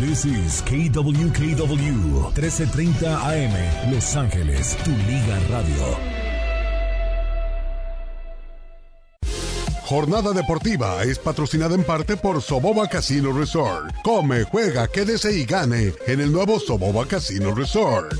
This is KWKW 1330 AM Los Ángeles, tu liga radio. Jornada deportiva es patrocinada en parte por Soboba Casino Resort. Come, juega, quédese y gane en el nuevo Soboba Casino Resort.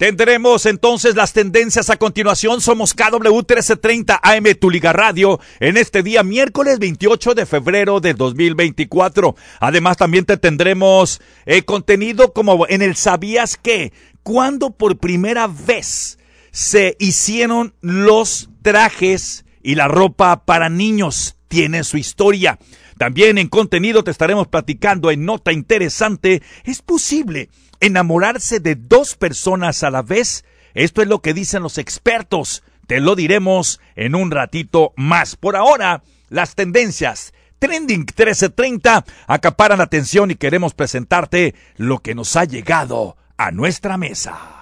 Tendremos entonces las tendencias a continuación. Somos KW 1330 AM Tu Liga Radio en este día miércoles 28 de febrero de 2024. Además también te tendremos eh, contenido como en el ¿Sabías qué? Cuando por primera vez se hicieron los trajes y la ropa para niños. Tiene su historia. También en contenido te estaremos platicando en nota interesante. ¿Es posible enamorarse de dos personas a la vez? Esto es lo que dicen los expertos. Te lo diremos en un ratito más. Por ahora, las tendencias. Trending 1330 acaparan la atención y queremos presentarte lo que nos ha llegado a nuestra mesa.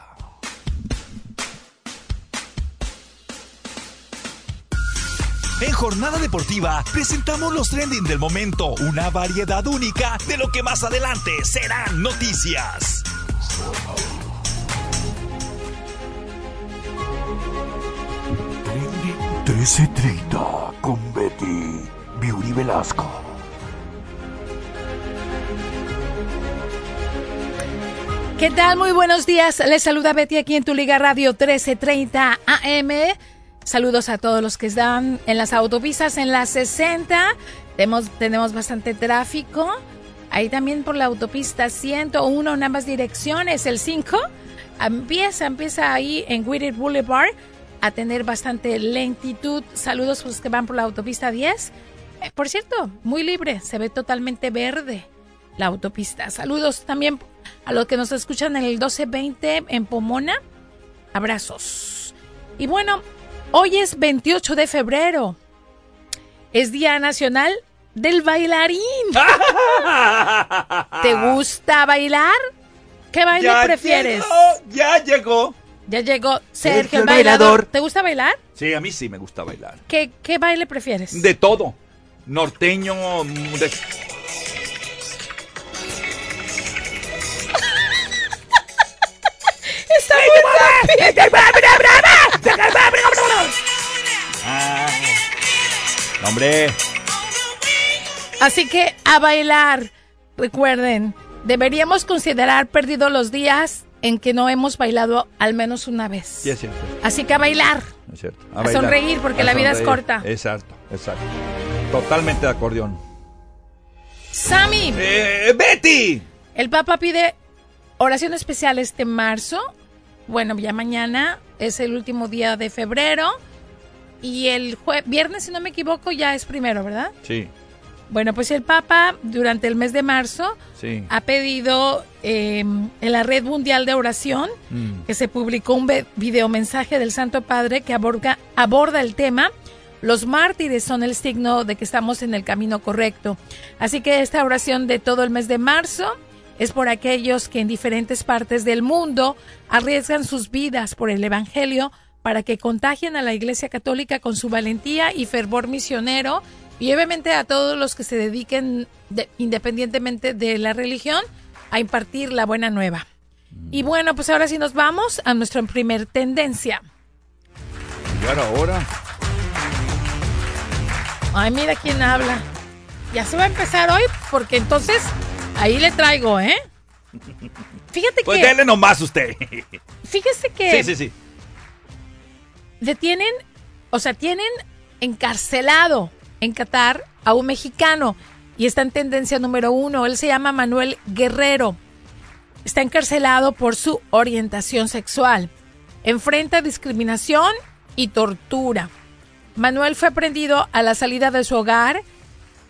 En Jornada Deportiva presentamos los trending del momento, una variedad única de lo que más adelante serán noticias. Trending 1330 con Betty Beauty Velasco. ¿Qué tal? Muy buenos días. Les saluda Betty aquí en tu Liga Radio 1330 AM. Saludos a todos los que están en las autopistas en la 60. Tenemos, tenemos bastante tráfico. Ahí también por la autopista 101 en ambas direcciones. El 5 empieza, empieza ahí en Whittier Boulevard a tener bastante lentitud. Saludos a los que van por la autopista 10. Eh, por cierto, muy libre, se ve totalmente verde la autopista. Saludos también a los que nos escuchan en el 1220 en Pomona. Abrazos. Y bueno, Hoy es 28 de febrero. Es Día Nacional del Bailarín. ¿Te gusta bailar? ¿Qué baile prefieres? ya llegó. Ya llegó Sergio, el bailador. ¿Te gusta bailar? Sí, a mí sí me gusta bailar. ¿Qué, qué baile prefieres? De todo. Norteño, de... Está Ah, hombre. Así que a bailar. Recuerden, deberíamos considerar perdidos los días en que no hemos bailado al menos una vez. Sí, es cierto. Así que a bailar. Es cierto. A, sonreír porque la vida es corta. Exacto, exacto. Totalmente de acordeón. Sammy. Eh, Betty. El Papa pide oración especial este marzo. Bueno, ya mañana es el último día de febrero. Y el viernes, si no me equivoco, ya es primero, ¿verdad? Sí. Bueno, pues el Papa durante el mes de marzo ha pedido em, en la Red Mundial de Oración Mm. que se publicó un videomensaje del Santo Padre que aborda, aborda el tema. Los mártires son el signo de que estamos en el camino correcto. Así que esta oración de todo el mes de marzo es por aquellos que en diferentes partes del mundo arriesgan sus vidas por el Evangelio para que contagien a la Iglesia Católica con su valentía y fervor misionero y obviamente a todos los que se dediquen, de- independientemente de la religión, a impartir la buena nueva. Y bueno, pues ahora sí nos vamos a nuestra primer tendencia. Y ahora. Ay, mira quién habla. Ya se va a empezar hoy porque entonces ahí le traigo, ¿eh? Fíjate Pues que... dele nomás usted. Fíjese que... Sí, sí, sí. Detienen, o sea, tienen encarcelado en Qatar a un mexicano y está en tendencia número uno. Él se llama Manuel Guerrero. Está encarcelado por su orientación sexual. Enfrenta discriminación y tortura. Manuel fue prendido a la salida de su hogar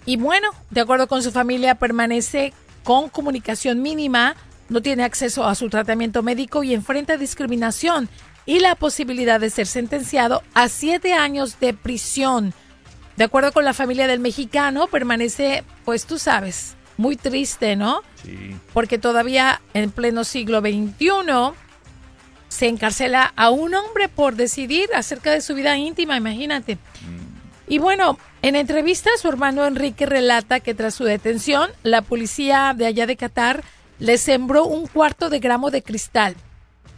y bueno, de acuerdo con su familia, permanece con comunicación mínima, no tiene acceso a su tratamiento médico y enfrenta discriminación y la posibilidad de ser sentenciado a siete años de prisión. De acuerdo con la familia del mexicano, permanece, pues tú sabes, muy triste, ¿no? Sí. Porque todavía en pleno siglo XXI se encarcela a un hombre por decidir acerca de su vida íntima, imagínate. Y bueno, en entrevista su hermano Enrique relata que tras su detención, la policía de allá de Qatar le sembró un cuarto de gramo de cristal.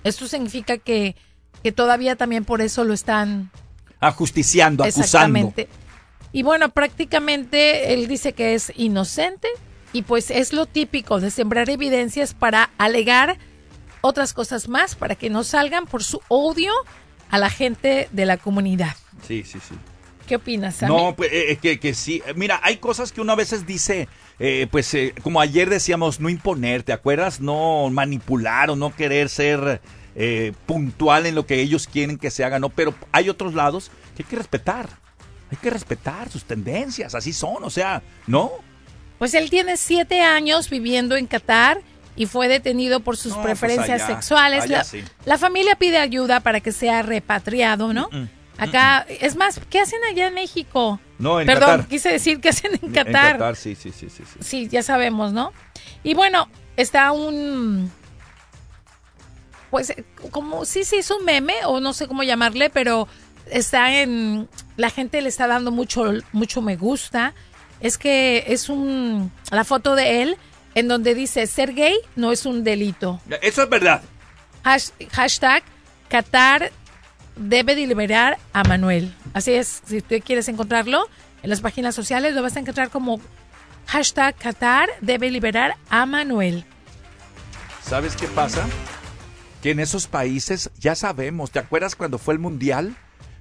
Esto significa que, que todavía también por eso lo están Ajusticiando, acusando. Y bueno, prácticamente él dice que es inocente y pues es lo típico de sembrar evidencias para alegar otras cosas más, para que no salgan por su odio a la gente de la comunidad. Sí, sí, sí. ¿Qué opinas, Sammy? No, pues eh, que, que sí. Mira, hay cosas que uno a veces dice, eh, pues eh, como ayer decíamos, no imponer, ¿te acuerdas? No manipular o no querer ser eh, puntual en lo que ellos quieren que se haga, ¿no? Pero hay otros lados que hay que respetar. Hay que respetar sus tendencias, así son, o sea, ¿no? Pues él tiene siete años viviendo en Qatar y fue detenido por sus No, pues preferencias allá, sexuales. allá la, sí. la familia pide ayuda para que sea repatriado, ¿no? Mm, Acá, es más, ¿qué hacen allá en México? No, en Perdón, Qatar. quise decir que hacen en En Qatar. Qatar, sí, sí, sí, sí. sí. Sí, ya sabemos, ¿no? Y bueno, está un... Pues como, sí, sí, es un meme, o no sé cómo llamarle, pero está en... La gente le está dando mucho, mucho me gusta. Es que es un... La foto de él en donde dice, ser gay no es un delito. Eso es verdad. Hash- hashtag Qatar debe de liberar a Manuel. Así es, si tú quieres encontrarlo en las páginas sociales, lo vas a encontrar como hashtag Qatar debe liberar a Manuel. ¿Sabes qué pasa? Que en esos países ya sabemos, ¿te acuerdas cuando fue el mundial?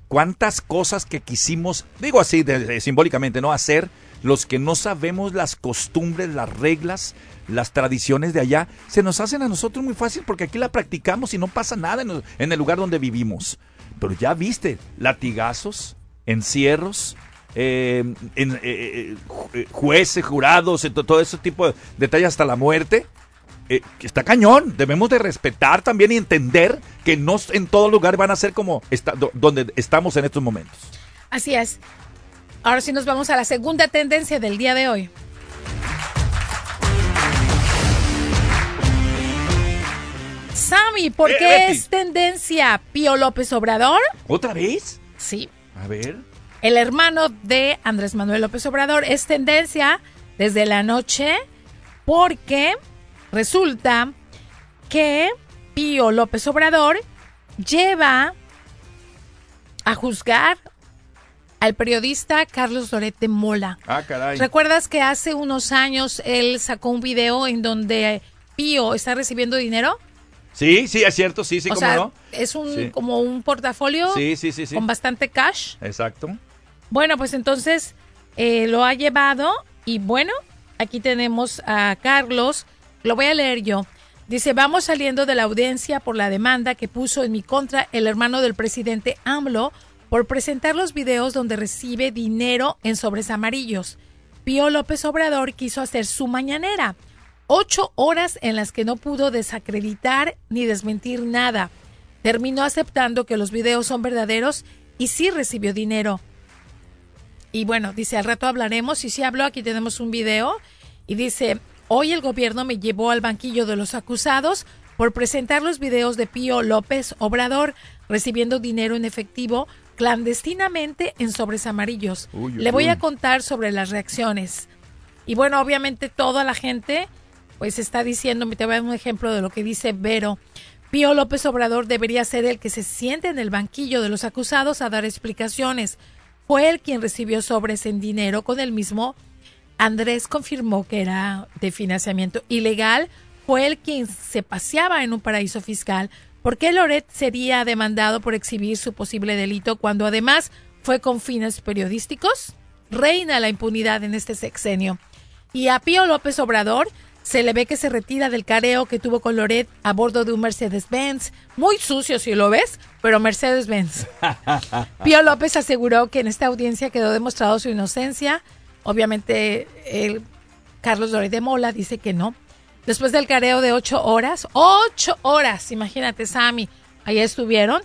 Cuántas cosas que quisimos, digo así de- simbólicamente, ¿no? Hacer los que no sabemos las costumbres, las reglas, las tradiciones de allá, se nos hacen a nosotros muy fácil porque aquí la practicamos y no pasa nada en, el lugar donde vivimos. Pero ya viste, latigazos, encierros, eh, eh, eh, ju- jueces, jurados, to- todo ese tipo de detalles hasta la muerte. Eh, está cañón. Debemos de respetar también y entender que no en todo lugar van a ser como donde estamos en estos momentos. Así es. Ahora sí nos vamos a la segunda tendencia del día de hoy. Sammy, ¿por Eh, qué Betty. es tendencia Pío López Obrador? ¿Otra vez? Sí, A ver. el hermano de Andrés Manuel López Obrador es tendencia desde la noche porque resulta que Pío López Obrador lleva a juzgar al periodista Carlos Dorete Mola. Ah, caray. ¿Recuerdas que hace unos años él sacó un video en donde Pío está recibiendo dinero? Sí, sí, es cierto, sí, sí, o cómo sea, no. es un Sí. como un portafolio Sí, sí, sí, sí. con bastante cash. Exacto. Bueno, pues entonces eh, lo ha llevado y bueno, aquí tenemos a Carlos, lo voy a leer yo. Dice, vamos saliendo de la audiencia por la demanda que puso en mi contra el hermano del presidente AMLO por presentar los videos donde recibe dinero en sobres amarillos. Pío López Obrador quiso hacer su mañanera. Ocho horas en las que no pudo desacreditar ni desmentir nada. Terminó aceptando que los videos son verdaderos y sí recibió dinero. Y bueno, dice, al rato hablaremos. Y sí habló, aquí tenemos un video. Y dice, hoy el gobierno me llevó al banquillo de los acusados por presentar los videos de Pío López Obrador recibiendo dinero en efectivo clandestinamente en sobres amarillos. Uy, uy, Le voy uy. a contar sobre las reacciones. Y bueno, obviamente toda la gente pues está diciendo, te voy a dar un ejemplo de lo que dice Vero. Pío López Obrador debería ser el que se siente en el banquillo de los acusados a dar explicaciones. Fue él quien recibió sobres en dinero con el mismo. Andrés confirmó que era de financiamiento ilegal. Fue él quien se paseaba en un paraíso fiscal. ¿Por qué Loret sería demandado por exhibir su posible delito cuando además fue con fines periodísticos? Reina la impunidad en este sexenio. Y a Pío López Obrador se le ve que se retira del careo que tuvo con Loret a bordo de un Mercedes-Benz. Muy sucio si lo ves, pero Mercedes-Benz. Pío López aseguró que en esta audiencia quedó demostrado su inocencia. Obviamente, el Carlos Loret de Mola dice que no. Después del careo de ocho horas, ocho horas, imagínate, Sammy, allá estuvieron.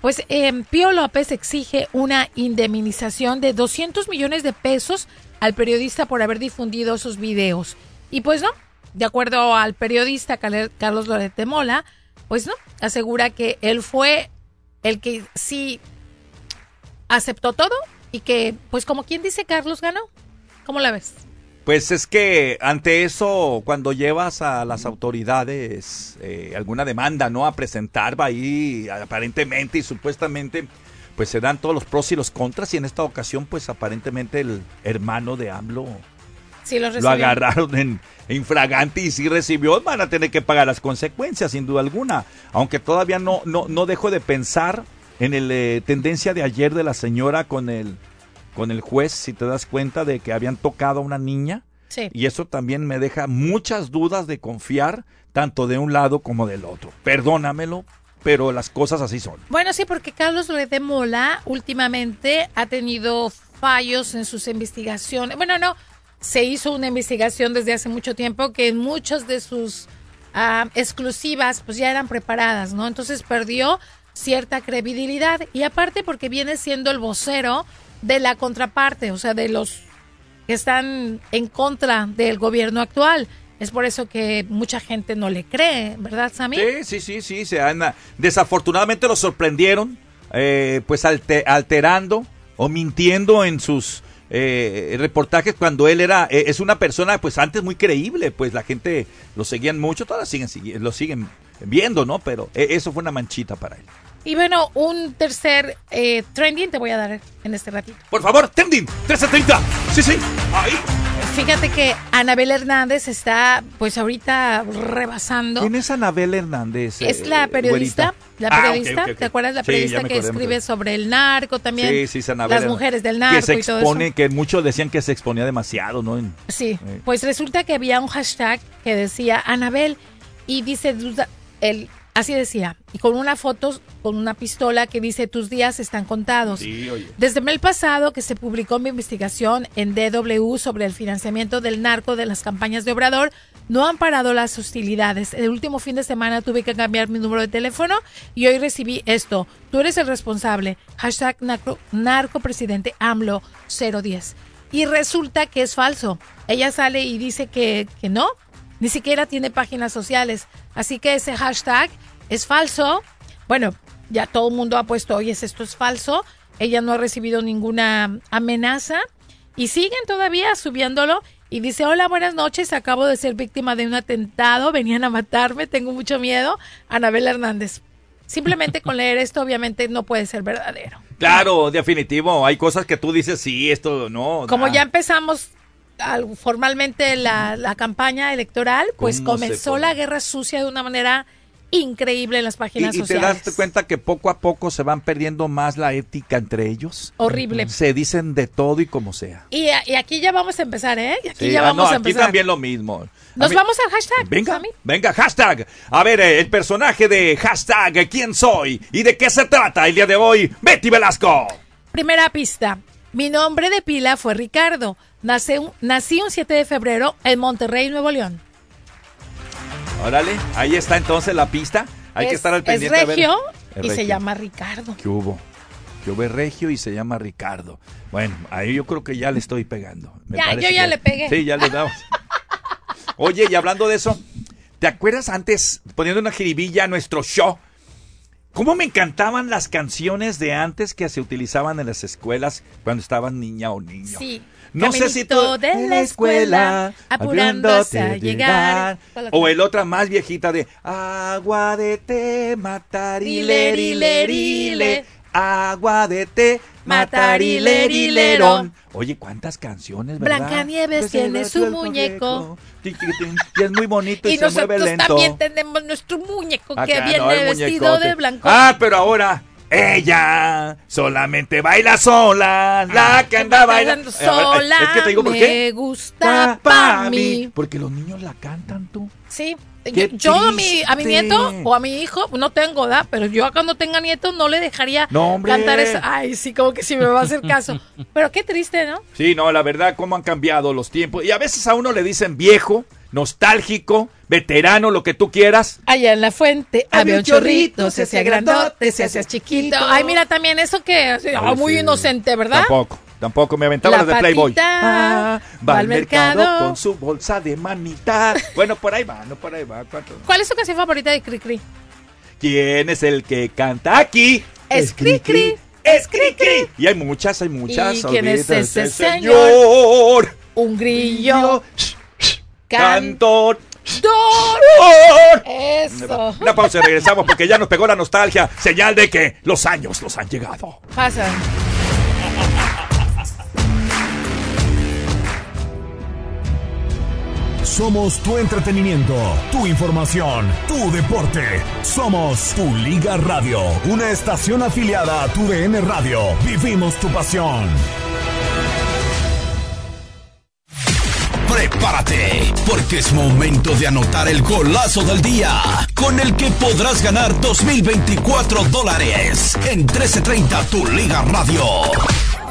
Pues eh, Pío López exige una indemnización de 200 millones de pesos al periodista por haber difundido sus videos. Y pues no, de acuerdo al periodista Carlos Loret de Mola, pues no, asegura que él fue el que sí aceptó todo y que, pues como quien dice, Carlos ganó. ¿Cómo la ves? Pues es que ante eso, cuando llevas a las autoridades eh, alguna demanda, ¿no? A presentar, va ahí aparentemente y supuestamente, pues se dan todos los pros y los contras y en esta ocasión, pues aparentemente el hermano de AMLO Sí, lo agarraron en infragante y sí recibió, van a tener que pagar las consecuencias, sin duda alguna. Aunque todavía no, no, no dejo de pensar en el eh, tendencia de ayer de la señora con el, con el juez, si te das cuenta de que habían tocado a una niña. Sí. Y eso también me deja muchas dudas de confiar tanto de un lado como del otro. Perdónamelo, pero las cosas así son. Bueno, sí, porque Carlos Loret de Mola últimamente ha tenido fallos en sus investigaciones. Bueno, no, se hizo una investigación desde hace mucho tiempo que en muchas de sus ah, exclusivas pues ya eran preparadas, ¿no? Entonces perdió cierta credibilidad y aparte porque viene siendo el vocero de la contraparte, o sea, de los que están en contra del gobierno actual. Es por eso que mucha gente no le cree, ¿verdad, Sammy? Sí, sí, sí. Se han, desafortunadamente lo sorprendieron, eh, pues alte- alterando o mintiendo en sus eh, reportajes cuando él era, eh, es una persona pues antes muy creíble, pues la gente lo seguían mucho, todavía siguen, lo siguen viendo, ¿no? Pero eh, eso fue una manchita para él. Y bueno, un tercer eh, trending te voy a dar en este ratito. Por favor, Tending, 1330. Sí, sí, ahí. Fíjate que Anabel Hernández está, pues ahorita rebasando. ¿Quién es Anabel Hernández? Es eh, la periodista, güerita? la Ah, periodista. ¿te acuerdas? La Sí, periodista que acordé, escribe sobre el narco también. Sí, sí, es Anabel las mujeres del narco Que se y todo expone, eso. que muchos decían que se exponía demasiado, ¿no? En- Sí, Eh. pues resulta que había un hashtag que decía Anabel y dice, "Tus- el, así decía, y con una foto, con una pistola que dice, tus días están contados. Sí, oye. Desde el pasado que se publicó mi investigación en DW sobre el financiamiento del narco de las campañas de Obrador, no han parado las hostilidades. El último fin de semana tuve que cambiar mi número de teléfono y hoy recibí esto. Tú eres el responsable. Hashtag narco, narcopresidente AMLO 010. Y resulta que es falso. Ella sale y dice que, que no. Ni siquiera tiene páginas sociales. Así que ese hashtag es falso. Bueno, ya todo el mundo ha puesto, oye, esto es falso. Ella no ha recibido ninguna amenaza. Y siguen todavía subiéndolo. Y dice, hola, buenas noches. Acabo de ser víctima de un atentado. Venían a matarme. Tengo mucho miedo. Anabel Hernández. Simplemente con leer esto, obviamente, no puede ser verdadero. Claro, definitivo. Hay cosas que tú dices, sí, esto no. Como nah. ya empezamos formalmente la, la campaña electoral, pues ¿Cómo se comenzó la guerra sucia de una manera increíble en las Y, páginas y te sociales. das cuenta que poco a poco se van perdiendo más la ética entre ellos. Horrible. Se dicen de todo y como sea. Y, y aquí ya vamos a empezar, ¿eh? Y aquí Sí, ya ah, vamos no, a aquí empezar. también lo mismo. Nos mí- vamos al hashtag. Venga, Sammy. venga, hashtag. A ver, eh, el personaje de hashtag, ¿quién soy? ¿Y de qué se trata el día de hoy? Betty Velasco. Primera pista. Mi nombre de pila fue Ricardo. Nací un, nací un 7 de febrero en Monterrey, Nuevo León. Órale, ahí está entonces la pista. Hay es, que estar al es pendiente. ver. regio Es y se regio. llama Ricardo. ¿Qué hubo? ¿Qué hubo? Es regio y se llama Ricardo. Bueno, ahí yo creo que ya le estoy pegando. Me Ya, yo ya que- le pegué. Sí, ya le damos. Oye, y hablando de eso, ¿te acuerdas antes, poniendo una jiribilla a nuestro show? ¿Cómo me encantaban las canciones de antes que se utilizaban en las escuelas cuando estaban niña o niño? Sí. No sé si tú de la escuela, apurándose a llegar. O el otra más viejita de agua de té, matarilerile, agua de té, matarilerillerón. Oye, cuántas canciones, ¿verdad? Blancanieves Que se tiene su muñeco. Y es muy bonito y, Y se mueve nosotros lento. también tenemos nuestro muñeco que Acá, viene no, vestido muñecote. de blanco. Ah, pero ahora ella solamente baila sola, la que anda bailando sola. Es que te digo por me qué. gusta pa' pa' mí. Porque los niños la cantan tú. Sí. Yo, yo a, mi, a mi nieto o a mi hijo no tengo, ¿verdad? Pero yo cuando tenga nieto no le dejaría No, cantar eso. Ay, sí, como que sí me va a hacer caso. Pero qué triste, ¿no? Sí, no, la verdad, cómo han cambiado los tiempos. Y a veces a uno le dicen viejo, nostálgico, veterano, lo que tú quieras. Allá en la fuente Había un chorrito, se hacía grandote, se hacía chiquito. Ay, mira también eso que Ay, muy sí. inocente, ¿verdad? Tampoco, tampoco. Me aventaba La las de Playboy. Ah, va al mercado, mercado. con su bolsa de manita. Bueno, por ahí va, no por ahí va. ¿Cuánto? ¿Cuál es tu canción favorita de Cri Cri? ¿Quién es el que canta aquí? Es Cri Cri. es cri cri. Y hay muchas, hay muchas. ¿Y quién es ese señor? Un grillo. Cantor. Cantor. Eso. Una pausa y regresamos porque ya nos pegó la nostalgia. Señal de que los años los han llegado. Pasa. Somos tu entretenimiento, tu información, tu deporte. Somos tu Liga Radio, una estación afiliada a tu DN Radio. Vivimos tu pasión. Prepárate, porque es momento de anotar el golazo del día, con el que podrás ganar 2024 dólares en 1330 Tu Liga Radio.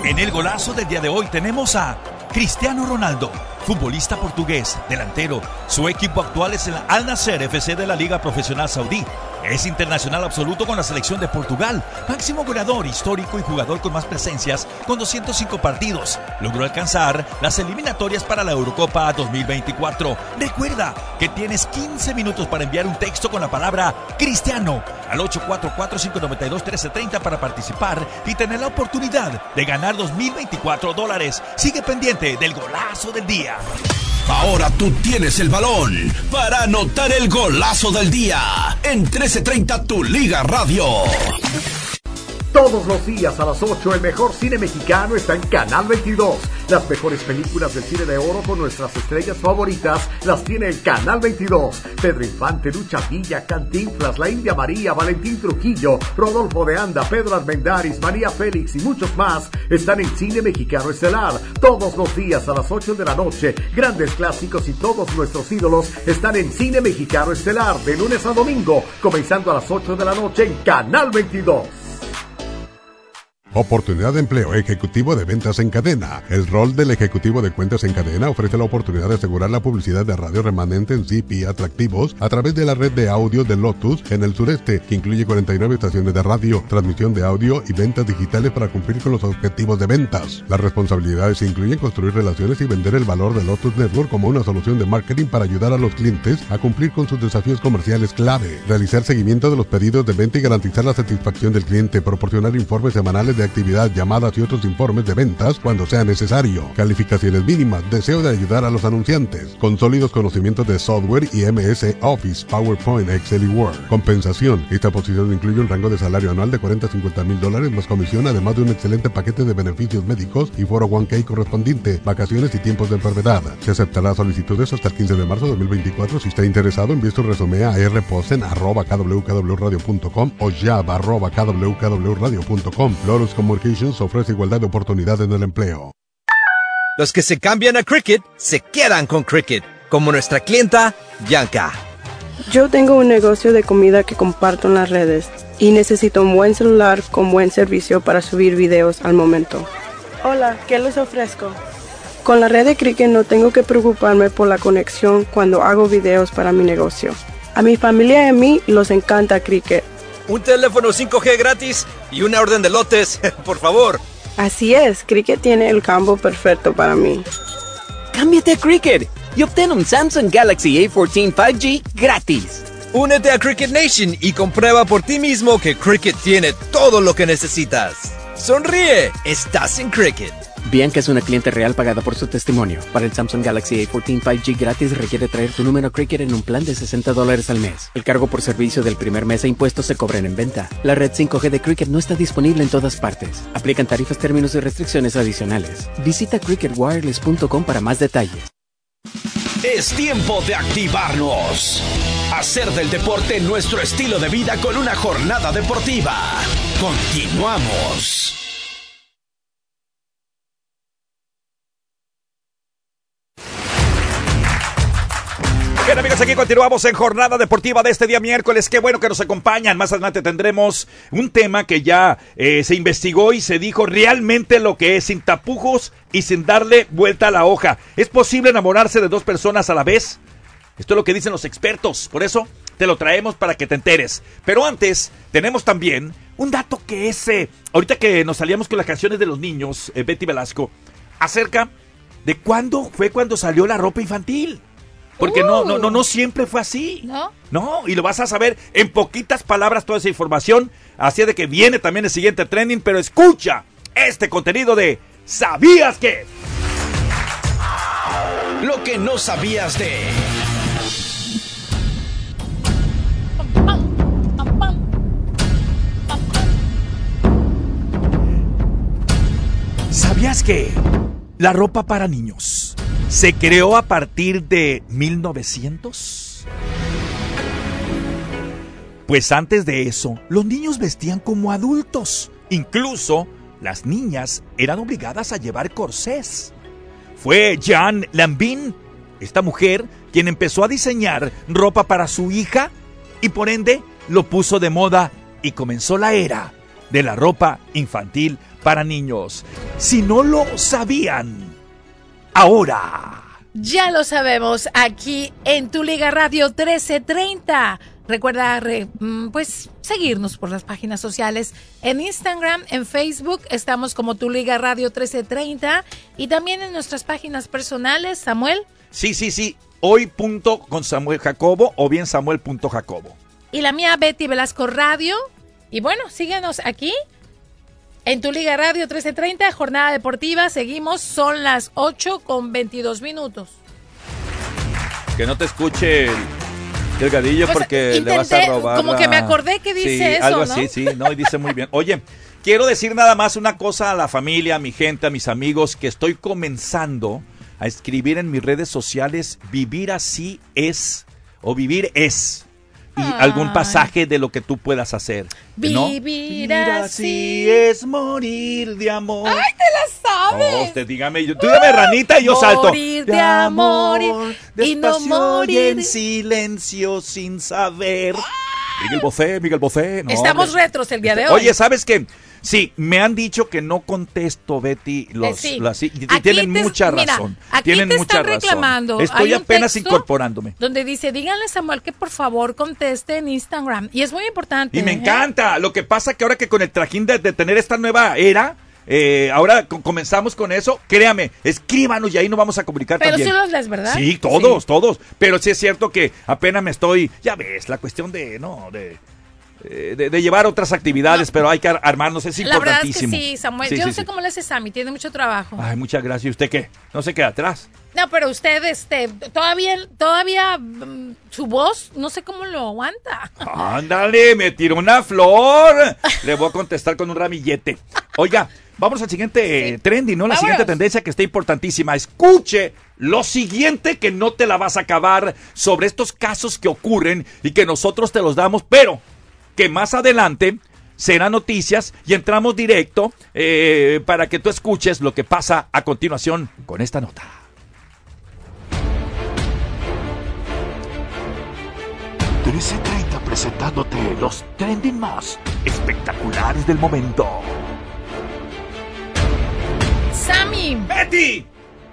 En el golazo del día de hoy tenemos a Cristiano Ronaldo, futbolista portugués, delantero. Su equipo actual es el Al Nasser FC de la Liga Profesional Saudí. Es internacional absoluto con la selección de Portugal, máximo goleador histórico y jugador con más presencias con 205 partidos. Logró alcanzar las eliminatorias para la Eurocopa 2024. Recuerda que tienes 15 minutos para enviar un texto con la palabra Cristiano al 844-592-1330 para participar y tener la oportunidad de ganar 2024 dólares. Sigue pendiente del golazo del día. Ahora tú tienes el balón para anotar el golazo del día en 1330 Tu Liga Radio. Todos los días a las 8 el mejor cine mexicano está en Canal 22. Las mejores películas del cine de oro con nuestras estrellas favoritas las tiene el Canal 22. Pedro Infante, Lucha Villa, Cantinflas, La India María, Valentín Trujillo, Rodolfo de Anda, Pedro Armendáriz, María Félix y muchos más están en Cine Mexicano Estelar. Todos los días a las 8 de la noche, grandes clásicos y todos nuestros ídolos están en Cine Mexicano Estelar de lunes a domingo, comenzando a las 8 de la noche en Canal 22. Oportunidad de empleo ejecutivo de ventas en cadena. El rol del ejecutivo de cuentas en cadena ofrece la oportunidad de asegurar la publicidad de radio remanente en CP atractivos a través de la red de audio de Lotus en el sureste, que incluye 49 estaciones de radio, transmisión de audio y ventas digitales para cumplir con los objetivos de ventas. Las responsabilidades incluyen construir relaciones y vender el valor de Lotus Network como una solución de marketing para ayudar a los clientes a cumplir con sus desafíos comerciales clave, realizar seguimiento de los pedidos de venta y garantizar la satisfacción del cliente, proporcionar informes semanales de actividad, llamadas y otros informes de ventas cuando sea necesario. Calificaciones mínimas, deseo de ayudar a los anunciantes. Con sólidos conocimientos de software y MS Office, PowerPoint, Excel y Word. Compensación. Esta posición incluye un rango de salario anual de 40 a 50 mil dólares más comisión, además de un excelente paquete de beneficios médicos y foro 1K correspondiente, vacaciones y tiempos de enfermedad. Se aceptará solicitudes hasta el 15 de marzo de 2024. Si está interesado, envíe su resumen a rposten.kwkwradio.com o jab.kwkwradio.com. Lotus Communications ofrece igualdad de oportunidades en el empleo. Los que se cambian a Cricket se quedan con Cricket, como nuestra clienta Bianca. Yo tengo un negocio de comida que comparto en las redes y necesito un buen celular con buen servicio para subir videos al momento. Hola, ¿qué les ofrezco? Con la red de Cricket no tengo que preocuparme por la conexión cuando hago videos para mi negocio. A mi familia y a mí los encanta Cricket. Un teléfono 5G gratis y una orden de lotes, por favor. Así es, Cricket tiene el campo perfecto para mí. Cámbiate a Cricket y obtén un Samsung Galaxy A14 5G gratis. Únete a Cricket Nation y comprueba por ti mismo que Cricket tiene todo lo que necesitas. Sonríe, estás en Cricket. Bianca es una cliente real pagada por su testimonio. Para el Samsung Galaxy A14 5G gratis requiere traer tu número Cricket en un plan de 60 dólares al mes. El cargo por servicio del primer mes e impuestos se cobran en venta. La red 5G de Cricket no está disponible en todas partes. Aplican tarifas, términos y restricciones adicionales. Visita cricketwireless.com para más detalles. Es tiempo de activarnos. Hacer del deporte nuestro estilo de vida con una jornada deportiva. Continuamos. Bien amigos, aquí continuamos en jornada deportiva de este día miércoles. Qué bueno que nos acompañan. Más adelante tendremos un tema que ya eh, se investigó y se dijo realmente lo que es sin tapujos y sin darle vuelta a la hoja. ¿Es posible enamorarse de dos personas a la vez? Esto es lo que dicen los expertos. Por eso te lo traemos para que te enteres. Pero antes tenemos también un dato que es, eh, ahorita que nos salíamos con las canciones de los niños, eh, Betty Velasco, acerca de cuándo fue cuando salió la ropa infantil. Porque no, no, Uh. no, no siempre fue así. ¿No? No, y lo vas a saber en poquitas palabras toda esa información. Así de que viene también el siguiente trending, pero escucha este contenido de ¿Sabías que? Lo que no sabías de. ¿Sabías que la ropa para niños se creó a partir de 1900? Pues antes de eso, los niños vestían como adultos. Incluso las niñas eran obligadas a llevar corsés. Fue Jean Lambin, esta mujer, quien empezó a diseñar ropa para su hija y por ende lo puso de moda y comenzó la era de la ropa infantil para niños. Si no lo sabían, ahora. Ya lo sabemos aquí en Tu Liga Radio 1330. Recuerda re- mm, pues seguirnos por las páginas sociales en Instagram, en Facebook, estamos como Tu Liga Radio 1330 y también en nuestras páginas personales, Samuel, Sí, sí, sí. Hoy punto con Samuel Jacobo o bien Samuel punto Jacobo. y la mía Betty Velasco Radio. Y bueno, síguenos aquí en Tu Liga Radio 1330, jornada deportiva, seguimos, son las 8 con 22 minutos. Que no te escuche el delgadillo Pues, porque le vas a robar. como la- que me acordé que dice Sí, eso, algo ¿no? así, sí, no, y dice muy bien. Oye, quiero decir nada más una cosa a la familia, a mi gente, a mis amigos, que estoy comenzando a escribir en mis redes sociales vivir así es o vivir es. Y algún Ay. pasaje de lo que tú puedas hacer. ¿no? Vivir así. es morir de amor. ¡Ay, te la sabes! Oh, usted dígame, yo- tú dígame ranita y yo salto. Morir de amor y no despacio morir. en silencio sin saber. Miguel Bosé, Miguel Bosé. no, Estamos hombre. retros el día de hoy. Oye, ¿sabes qué? Sí, me han dicho que no contesto, Betty, los, Eh, sí. las- y- tienen te- mucha mira, razón. aquí tienen te mucha están razón. reclamando. Estoy apenas incorporándome. Donde dice, díganle a Samuel que por favor conteste en Instagram. Y es muy importante. Y me ¿eh? encanta. Lo que pasa que ahora que con el trajín de, de tener esta nueva era, eh, ahora co- comenzamos con eso, créame, escríbanos y ahí nos vamos a comunicar Pero también. sí los lees, ¿verdad? Sí, todos, todos. Pero sí es cierto que apenas me estoy, ya ves, la cuestión de, no, de, eh, de, de llevar otras actividades, pero hay que ar- armarnos, es La verdad es que importantísimo. sí, Samuel. Sí, Yo sí, no sé sí. cómo le hace Sammy, tiene mucho trabajo. Ay, muchas gracias. ¿Y usted qué? ¿No se queda atrás? No, pero usted, este, todavía, todavía, mm, su voz, no sé cómo lo aguanta. Ándale, me tiró una flor. Le voy a contestar con un ramillete. Oiga, vamos al siguiente eh, trending, ¿no? La Vámonos. siguiente tendencia que está importantísima. Escuche lo siguiente que no te la vas a acabar sobre estos casos que ocurren y que nosotros te los damos, pero que más adelante serán noticias y entramos directo eh, para que tú escuches lo que pasa a continuación con esta nota. presentándote los trending más espectaculares del momento. Sammy, ¡Betty!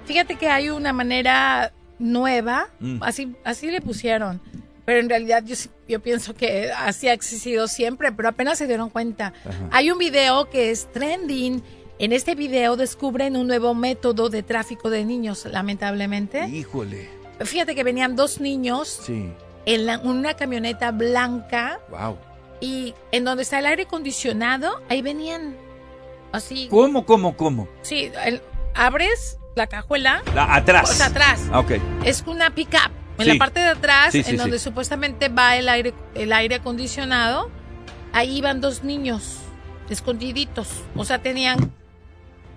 fíjate que hay una manera nueva, Mm. así, así le pusieron. Pero en realidad yo, yo pienso que así ha existido siempre, pero apenas se dieron cuenta. Hay un video que es trending. En este video descubren un nuevo método de tráfico de niños, lamentablemente. Híjole. Fíjate que venían dos niños Sí, en la- una camioneta blanca wow. y en donde está el aire acondicionado, ahí venían así. ¿Cómo, cómo, cómo? Sí, el- abres la cajuela, La- atrás. o sea, atrás. Ah, ok. Es una pick-up. En Sí. la parte de atrás, Sí, sí, en donde supuestamente va el aire, el aire acondicionado, ahí iban dos niños escondiditos. O sea, tenían,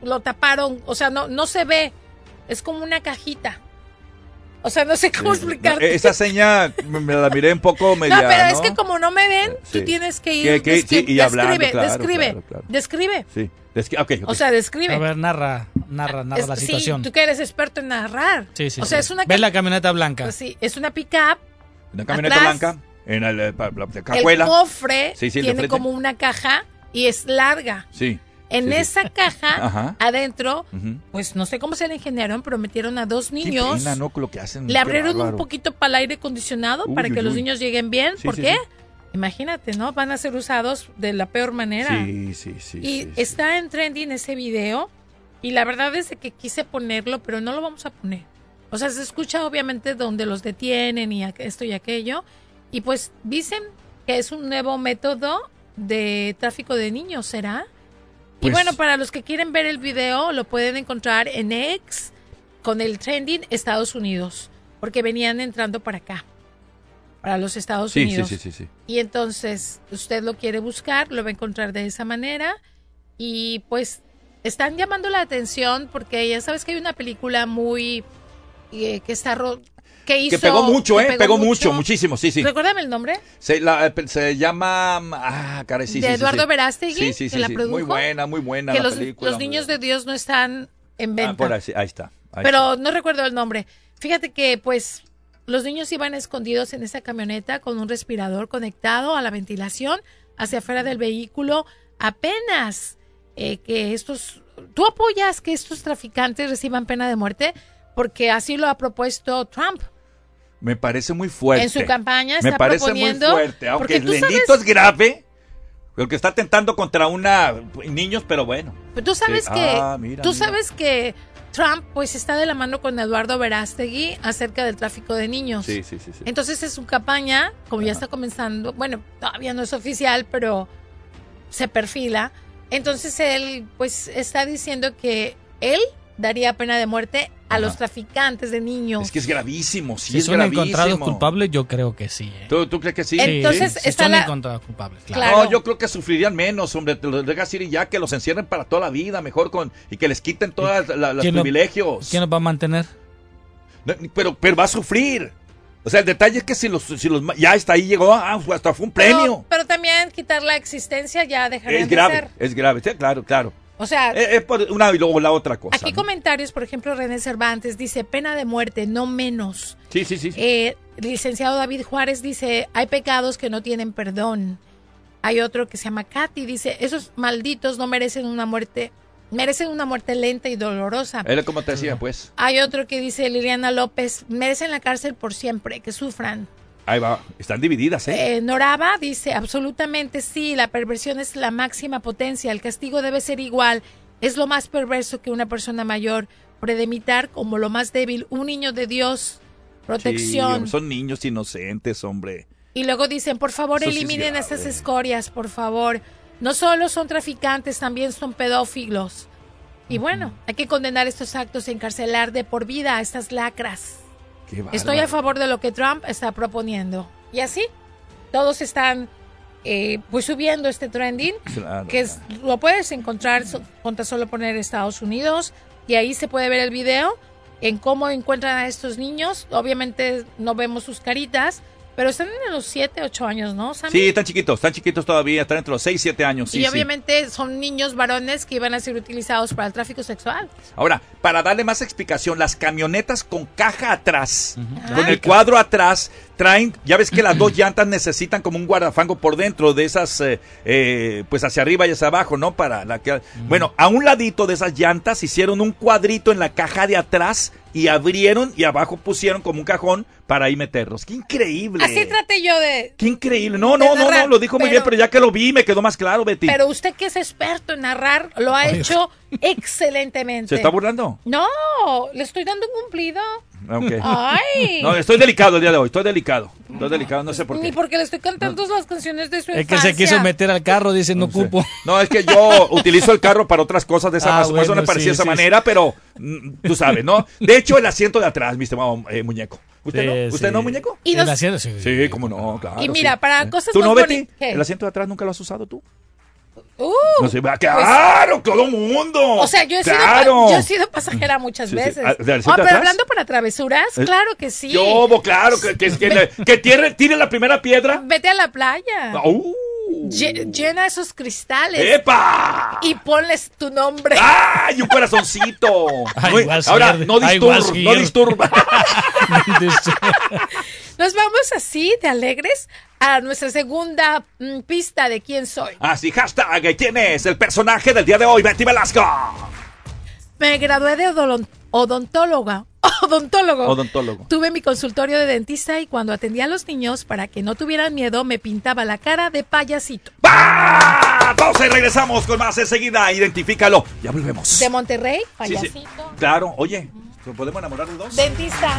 lo taparon, o sea, no, no se ve, es como una cajita. O sea, no sé cómo No, explicarte. esa seña me la miré un poco media, no, pero es que como no me ven, Sí. tú tienes que ir. sí, descri- y hablando, describe, claro, describe, claro, claro. describe. Sí. Ok. O sea, describe. A ver, narra, narra, narra Es- la sí, situación. tú que eres experto en narrar. Sí, sí, O sí. sea, es una Ves la camioneta blanca. pues sí, es una pick-up. Una camioneta atrás, blanca en el, eh, la, la cajuela. cofre Sí, sí, el de tiene como una caja y es larga. Sí. En sí, sí. esa caja, Ajá. adentro, pues no sé cómo se le ingeniaron, pero metieron a dos niños. pena, ¿no? Lo que hacen. Le abrieron un poquito para el aire acondicionado Uy, para que uy, los uy. niños lleguen bien. Sí, ¿Por qué? Imagínate, ¿no? Van a ser usados de la peor manera. Sí, sí, sí. y está en trending ese video. Y la verdad es que quise ponerlo, pero no lo vamos a poner. O sea, se escucha obviamente donde los detienen y esto y aquello. Y pues dicen que es un nuevo método de tráfico de niños, ¿será? Y Pues- bueno, para los que quieren ver el video, lo pueden encontrar en X con el trending Estados Unidos, porque venían entrando para acá, para los Estados Sí, sí, Unidos. sí, sí, sí. Y entonces usted lo quiere buscar, lo va a encontrar de esa manera. Y pues están llamando la atención porque ya sabes que hay una película muy eh, que está ro- que hizo Que pegó mucho, que ¿eh? Pegó, mucho, muchísimo, sí, sí. Recuérdame el nombre Se, la- se llama. Ah, caray, sí, de sí, Eduardo sí. Verástegui Sí, sí, que la produjo. Muy buena, muy buena. que la los, película, los niños de Dios no están en venta. Ah, por ahí, ahí está. ahí pero no recuerdo el nombre. Fíjate que pues los niños iban escondidos en esa camioneta con un respirador conectado a la ventilación hacia afuera del vehículo. Apenas eh, que estos, tú apoyas que estos traficantes reciban pena de muerte porque así lo ha propuesto Trump. Me parece muy fuerte. En su campaña Me está parece proponiendo- muy fuerte. Aunque porque el sabes- es grave, lo que está atentando contra una niños, pero bueno. Pero tú sabes Sí. que Ah, mira, tú mira. sabes que Trump pues está de la mano con Eduardo Verástegui acerca del tráfico de niños. Sí, sí, sí, sí. Entonces es su campaña, como ya está comenzando, bueno, todavía no es oficial, pero se perfila. Entonces él pues está diciendo que él daría pena de muerte a los traficantes de niños. Es que es gravísimo, sí, Si es son gravísimo. encontrados culpables, yo creo que sí. ¿eh? ¿Tú, tú crees que sí? Entonces, Sí, si está son la- encontrados culpables, claro. Claro. No, yo creo que sufrirían menos, hombre. Te los dejas ir y ya que los encierren para toda la vida, mejor con y que les quiten todos los ¿Quién lo- privilegios. ¿Quién nos va a mantener? No, Pero, pero va a sufrir. O sea, el detalle es que si los, si los ya hasta ahí llegó, ah, hasta fue un premio. Pero, también quitar la existencia ya dejaría es de grave, ser. es grave, sí, claro, claro. O sea, Es, es por una y luego la otra cosa. aquí ¿no? comentarios, por ejemplo, René Cervantes dice pena de muerte, no menos. Sí, sí, sí. sí. Eh, licenciado David Juárez dice, hay pecados que no tienen perdón. Hay otro que se llama Katy, dice, esos malditos no merecen una muerte, merecen una muerte lenta y dolorosa. Era como te decía, pues. Hay otro que dice Liliana López, merecen la cárcel por siempre, que sufran. Ahí va. Están divididas, ¿eh? Eh, Noraba dice, absolutamente sí, la perversión es la máxima potencia, el castigo debe ser igual, es lo más perverso que una persona mayor, predemitar como lo más débil, un niño de Dios, protección. son niños inocentes, hombre. Y luego dicen, por favor, Eso sí es eliminen estas escorias, por favor. No solo son traficantes, también son pedófilos. Y bueno, hay que condenar estos actos y encarcelar de por vida a estas lacras. Estoy a favor de lo que Trump está proponiendo. Y así, todos están eh, pues subiendo este trending, Claro, que es- lo puedes encontrar so- con tan solo poner Estados Unidos y ahí se puede ver el video en cómo encuentran a estos niños. Obviamente no vemos sus caritas, pero están en los 7, 8 años, ¿no? Sammy? Sí, están chiquitos, están chiquitos todavía, están entre los 6 y 7 años. Sí, y sí. obviamente son niños varones que iban a ser utilizados para el tráfico sexual. Ahora, para darle más explicación, las camionetas con caja atrás, con Ay. el cuadro atrás, traen, ya ves que las dos llantas necesitan como un guardafango por dentro de esas, eh, eh, pues hacia arriba y hacia abajo, ¿no? Para la que, bueno, a un ladito de esas llantas hicieron un cuadrito en la caja de atrás y abrieron y abajo pusieron como un cajón para ahí meterlos. ¡Qué increíble! Así traté yo de... ¡Qué increíble! No, no, no, no, lo dijo muy bien, pero ya que lo vi me quedó más claro, Betty. Pero usted que es experto en narrar, lo ha hecho excelentemente. ¿Se está burlando? No, le estoy dando un cumplido. Ok. Ay. No, estoy delicado el día de hoy, estoy delicado. Estoy delicado, no sé por Ni qué. porque le estoy cantando las canciones de su Es que se quiso meter al carro, dice, no cupo. No, es que yo utilizo el carro para otras cosas de esa Ah, más, bueno, me parecía sí, de esa sí, manera, pero mm, tú sabes, ¿no? De hecho, el asiento de atrás, mi estimado eh, muñeco. ¿Usted Sí, no? ¿Usted sí. no, muñeco? Y El nos- asiento, sí. Sí, cómo no, claro. Y mira, sí. para cosas ¿Tú no, Betty? ¿El asiento de atrás nunca lo has usado tú? Uh, No sé, va, claro, todo mundo. O sea, yo he, sido, claro. pa- yo he sido pasajera muchas Sí, sí. veces. Ah, ¿del asiento Oh, de pero atrás? hablando para travesuras, ¿Eh? claro que sí. Yo, bo, claro, que, que, que, tire, tire la primera piedra. Vete a la playa. ¡Uh! Lle- llena esos cristales. ¡Epa! Y ponles tu nombre. ¡Ay, un corazoncito! Ay, No- ahora, here. no I disturba, no disturba. Nos vamos así de alegres a nuestra segunda mm, pista de quién soy. Así, hashtag, ¿quién es el personaje del día de hoy? Betty Velasco. Me gradué de odontóloga. Odontólogo. Odontólogo. Tuve mi consultorio de dentista y cuando atendía a los niños para que no tuvieran miedo me pintaba la cara de payasito. ¡Ah! Pausa y regresamos con más enseguida. Identifícalo. Ya volvemos. De Monterrey, Sí, sí. payasito. Claro, oye, ¿Podemos enamorar de dos? Dentista.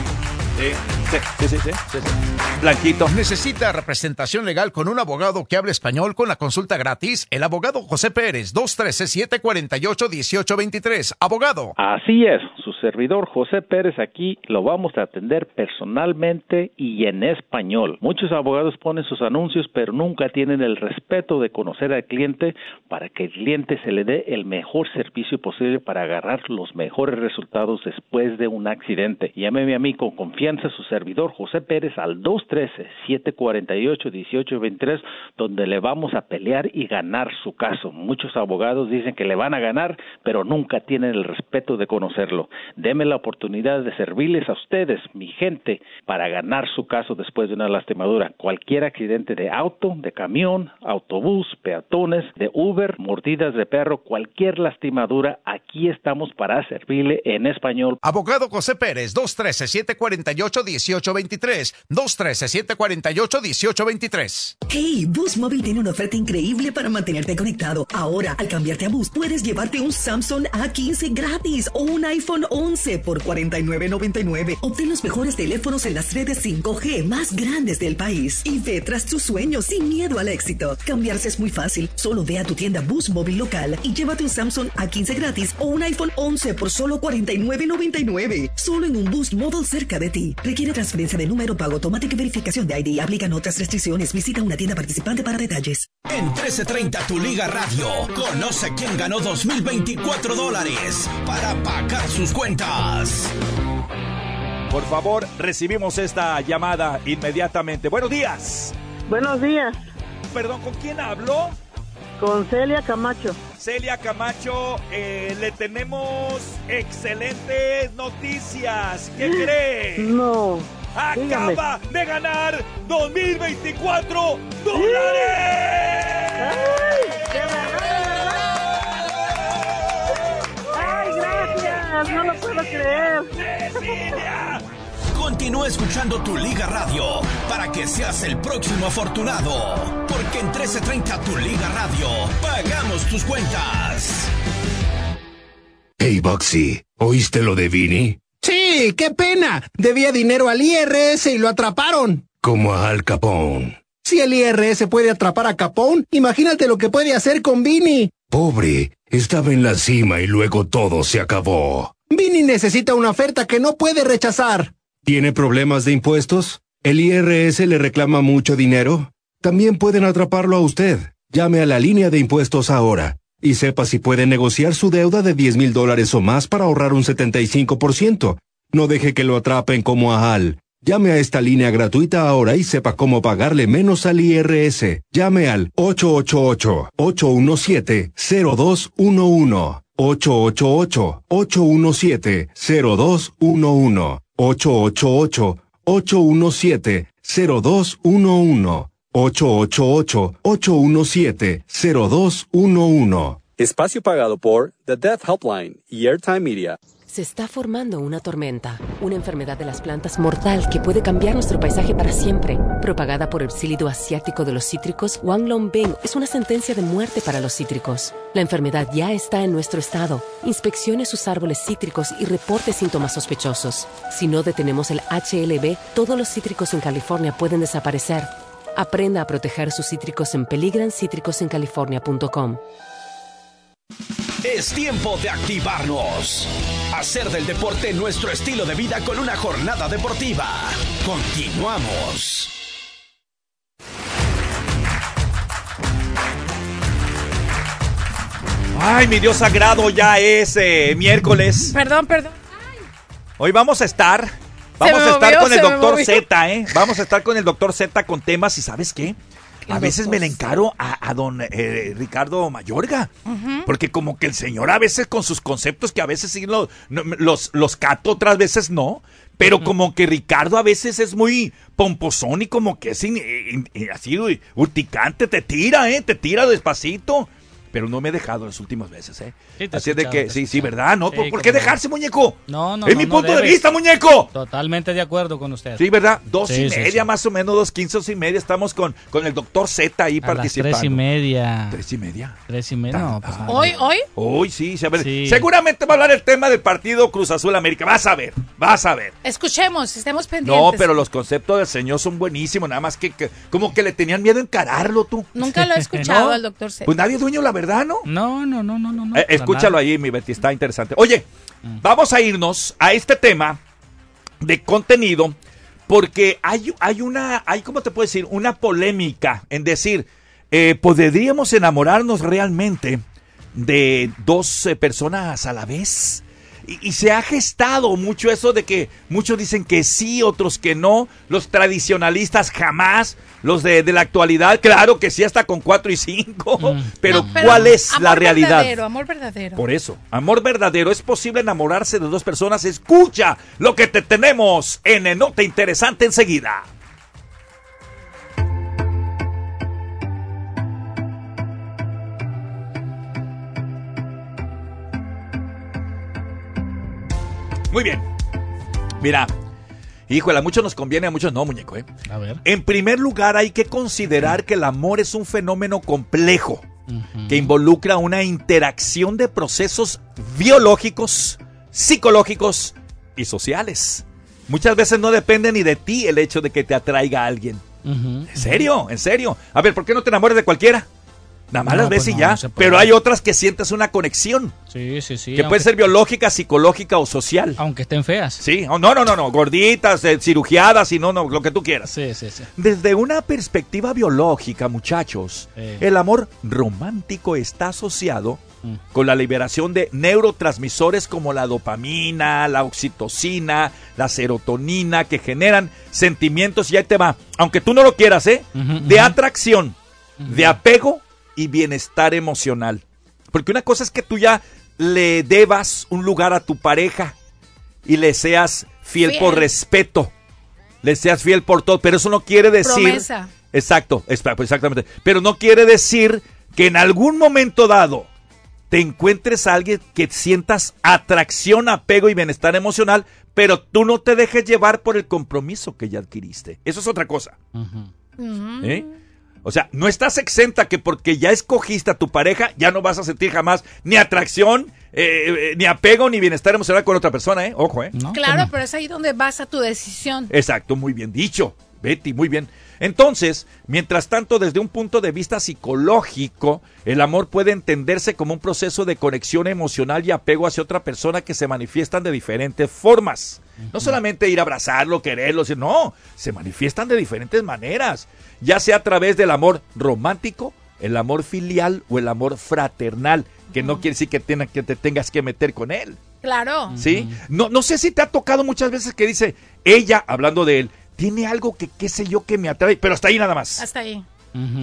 Sí, sí, sí, sí, sí, sí, sí. Blanquito. Necesita representación legal con un abogado que hable español con la consulta gratis. El abogado José Pérez, 213-748-1823. Abogado. Así es, su servidor José Pérez aquí lo vamos a atender personalmente y en español. Muchos abogados ponen sus anuncios, pero nunca tienen el respeto de conocer al cliente para que el cliente se le dé el mejor servicio posible para agarrar los mejores resultados después de un accidente. Llámeme a mí con confianza su servidor José Pérez al 213-748-1823, donde le vamos a pelear y ganar su caso. Muchos abogados dicen que le van a ganar, pero nunca tienen el respeto de conocerlo. Deme la oportunidad de servirles a ustedes, mi gente, para ganar su caso después de una lastimadura. Cualquier accidente de auto, de camión, autobús, peatones, de Uber, mordidas de perro, cualquier lastimadura, aquí estamos para servirle en español. Abogado José Pérez, 213 748 1823 213-748-1823. Hey, Boost Móvil tiene una oferta increíble para mantenerte conectado. Ahora, al cambiarte a Boost, puedes llevarte un Samsung A15 gratis o un iPhone 11 por $49.99. Obtén los mejores teléfonos en las redes 5G más grandes del país y ve tras tus sueños sin miedo al éxito. Cambiarse es muy fácil. Solo ve a tu tienda Boost Móvil local y llévate un Samsung A15 gratis o un iPhone 11 por solo $49.99. Solo en un Boost Móvil cerca de ti. Requiere transferencia de número pago automática y verificación de ID. Aplican otras restricciones. Visita una tienda participante para detalles. En 1330 Tu Liga Radio, conoce quién ganó 2024 dólares para pagar sus cuentas. Por favor, recibimos esta llamada inmediatamente. Buenos días. Buenos días. Perdón, ¿con quién hablo? Con Celia Camacho. Celia Camacho, eh, le tenemos excelentes noticias. ¿Qué cree? No. Acaba de ganar 2024 dólares. ¡Ay, qué ¡Ay, gracias! No lo puedo creer. Continúa escuchando tu Liga Radio para que seas el próximo afortunado. Porque en 1330 Tu Liga Radio pagamos tus cuentas. Hey, Boxy, ¿oíste lo de Vini? Sí, qué pena. Debía dinero al IRS y lo atraparon. Como a Al Capone. Si el IRS puede atrapar a Capone, imagínate lo que puede hacer con Vini. Pobre, estaba en la cima y luego todo se acabó. Vini necesita una oferta que no puede rechazar. ¿Tiene problemas de impuestos? ¿El IRS le reclama mucho dinero? También pueden atraparlo a usted. Llame a la línea de impuestos ahora y sepa si puede negociar su deuda de 10 mil dólares o más para ahorrar un 75%. No deje que lo atrapen como a Hal. Llame a esta línea gratuita ahora y sepa cómo pagarle menos al IRS. Llame al 888-817-0211. 888-817-0211. 888-817-0211. 888-817-0211. Espacio pagado por The Death Helpline y Airtime Media. Se está formando una tormenta, una enfermedad de las plantas mortal que puede cambiar nuestro paisaje para siempre. Propagada por el psílido asiático de los cítricos, Wang Longbing es una sentencia de muerte para los cítricos. La enfermedad ya está en nuestro estado. Inspeccione sus árboles cítricos y reporte síntomas sospechosos. Si no detenemos el HLB, todos los cítricos en California pueden desaparecer. Aprenda a proteger sus cítricos en peligrancítricosencalifornia.com. Es tiempo de activarnos. Hacer del deporte nuestro estilo de vida con una jornada deportiva. Continuamos. Ay, mi Dios sagrado, ya es eh, miércoles. Perdón, perdón. Hoy vamos a estar, vamos a estar con el doctor Z, ¿eh? Vamos a estar con el doctor Z con temas y ¿sabes qué? A veces me le encaro a, don eh, Ricardo Mayorga. Porque como que el señor a veces con sus conceptos que a veces sí los, los, los cato, otras veces no. Pero como que Ricardo a veces es muy pomposón y como que es así urticante, te tira, ¿eh? Te tira despacito. Pero no me he dejado las últimas veces, ¿eh? Sí, Así es de que, sí, sí. ¿verdad? ¿No? Sí, ¿Por, por qué dejarse, muñeco? No, no, Es no, mi no punto de vista, muñeco. Totalmente de acuerdo con usted. Sí, ¿verdad? Dos Sí, y sí, media, sí. más o menos, dos quince, dos y media. Estamos con, con el doctor Z ahí A las participando. tres y media. Tres y media. Tres y media. No, pues. ¿Hoy, hoy? Hoy sí, se- a ver, Sí. seguramente va a hablar el tema del partido Cruz Azul América. Vas a ver, vas a ver. Escuchemos, estemos pendientes. No, pero los conceptos del señor son buenísimos, nada más que, que como que le tenían miedo a encararlo tú. Nunca lo he escuchado ¿No? al doctor C. Pues nadie es dueño, la verdad, ¿no? No, no, no, no, no. no, Eh, escúchalo ahí, mi Betty, está interesante. Oye, vamos a irnos a este tema de contenido porque hay, hay una, hay, ¿cómo te puedo decir? Una polémica en decir, eh, ¿podríamos enamorarnos realmente de dos eh, personas a la vez? Y, y se ha gestado mucho eso de que muchos dicen que sí, otros que no, los tradicionalistas jamás, los de, de la actualidad, claro que sí, hasta con cuatro y cinco, pero, No, pero ¿cuál es amor la realidad? Verdadero, amor verdadero. Por eso, amor verdadero, es posible enamorarse de dos personas. Escucha lo que te tenemos en el Nota Interesante enseguida. Muy bien. Mira, híjole, a muchos nos conviene, a muchos no, muñeco, ¿eh? A ver. En primer lugar, hay que considerar que el amor es un fenómeno complejo que involucra una interacción de procesos biológicos, psicológicos y sociales. Muchas veces no depende ni de ti el hecho de que te atraiga a alguien. ¿En serio? ¿En serio? A ver, ¿por qué no te enamores de cualquiera? Nada más No, las ves pues y no, ya. no. Pero hay otras que sientes una conexión. Sí, sí, sí. que puede ser biológica, psicológica o social. Aunque estén feas. Sí, oh, no, no, no, no, gorditas, eh, cirugiadas y no, no, lo que tú quieras. Sí, sí, sí. Desde una perspectiva biológica, muchachos, Eh. el amor romántico está asociado con la liberación de neurotransmisores como la dopamina, la oxitocina, la serotonina, que generan sentimientos, y ahí te va, aunque tú no lo quieras, ¿eh? De atracción, de apego y bienestar emocional. Porque una cosa es que tú ya le debas un lugar a tu pareja y le seas fiel, Fiel. por respeto, le seas fiel por todo, pero eso no quiere decir... Promesa. Exacto, pues exactamente. Pero no quiere decir que en algún momento dado te encuentres a alguien que sientas atracción, apego y bienestar emocional, pero tú no te dejes llevar por el compromiso que ya adquiriste. Eso es otra cosa. ¿eh? O sea, no estás exenta que porque ya escogiste a tu pareja, ya no vas a sentir jamás ni atracción, eh, eh, ni apego, ni bienestar emocional con otra persona, ¿eh? Ojo, ¿eh? Claro, pero es ahí donde basa tu decisión. Exacto, muy bien dicho. Betty, muy bien. Entonces, mientras tanto, desde un punto de vista psicológico, el amor puede entenderse como un proceso de conexión emocional y apego hacia otra persona que se manifiestan de diferentes formas. No solamente ir a abrazarlo, quererlo, sino, no, se manifiestan de diferentes maneras, ya sea a través del amor romántico, el amor filial o el amor fraternal, que no quiere decir que, tenga- que te tengas que meter con él. Claro. ¿Sí? No, no sé si te ha tocado muchas veces que dice, ella, hablando de él, tiene algo que qué sé yo que me atrae, pero hasta ahí nada más. Hasta ahí.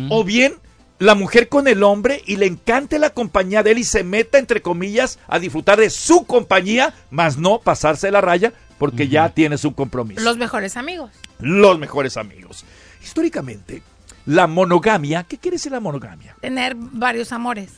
O bien la mujer con el hombre y le encante la compañía de él y se meta, entre comillas, a disfrutar de su compañía, más no pasarse la raya porque ya tiene su compromiso. Los mejores amigos. Los mejores amigos. Históricamente, la monogamia, ¿qué quiere decir la monogamia? Tener varios amores.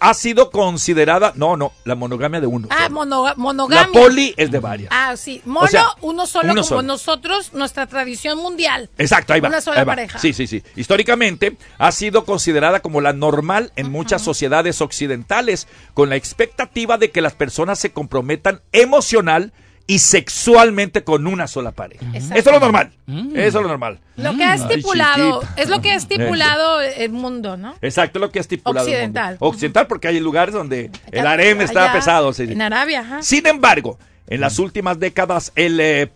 Ha sido considerada, no, no, la monogamia de uno. Ah, la monogamia. poli es de varias. Ah, sí. Mono, O sea, uno solo uno como solo. nosotros, nuestra tradición mundial. Exacto, ahí va. Una sola va. pareja. Sí, sí, sí. Históricamente ha sido considerada como la normal en muchas sociedades occidentales, con la expectativa de que las personas se comprometan emocional y sexualmente con una sola pareja. Eso es lo normal. Eso es lo normal. Lo que ha estipulado, es lo que ha estipulado el mundo, ¿no? Exacto, lo que ha estipulado. el mundo. Occidental. Occidental, porque hay lugares donde el harem está Allá, pesado. sí. En Arabia, ajá. Sin embargo, en las últimas décadas, el eh,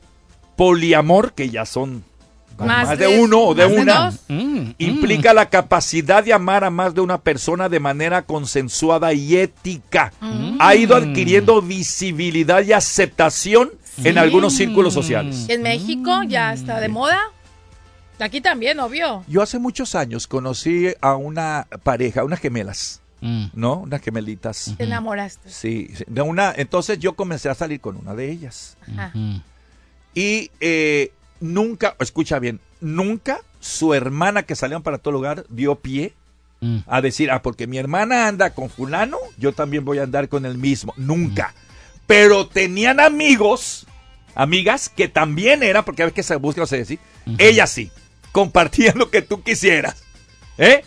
poliamor, que ya son más, Más de, de- uno o de una, dos. implica la capacidad de amar a más de una persona de manera consensuada y ética. Ha ido adquiriendo visibilidad y aceptación en algunos círculos sociales. En México ya está de moda. Aquí también, obvio. Yo hace muchos años conocí a una pareja, unas gemelas, ¿no? Unas gemelitas. Te enamoraste. Sí, sí, de una, entonces yo comencé a salir con una de ellas. Ajá. Y eh, nunca, escucha bien, nunca su hermana que salieron para todo lugar dio pie a decir, ah, porque mi hermana anda con fulano, yo también voy a andar con el mismo. Nunca. Pero tenían amigos, amigas, que también eran, porque a ver qué se busca, no sé decir, ellas sí, compartían lo que tú quisieras. ¿Eh?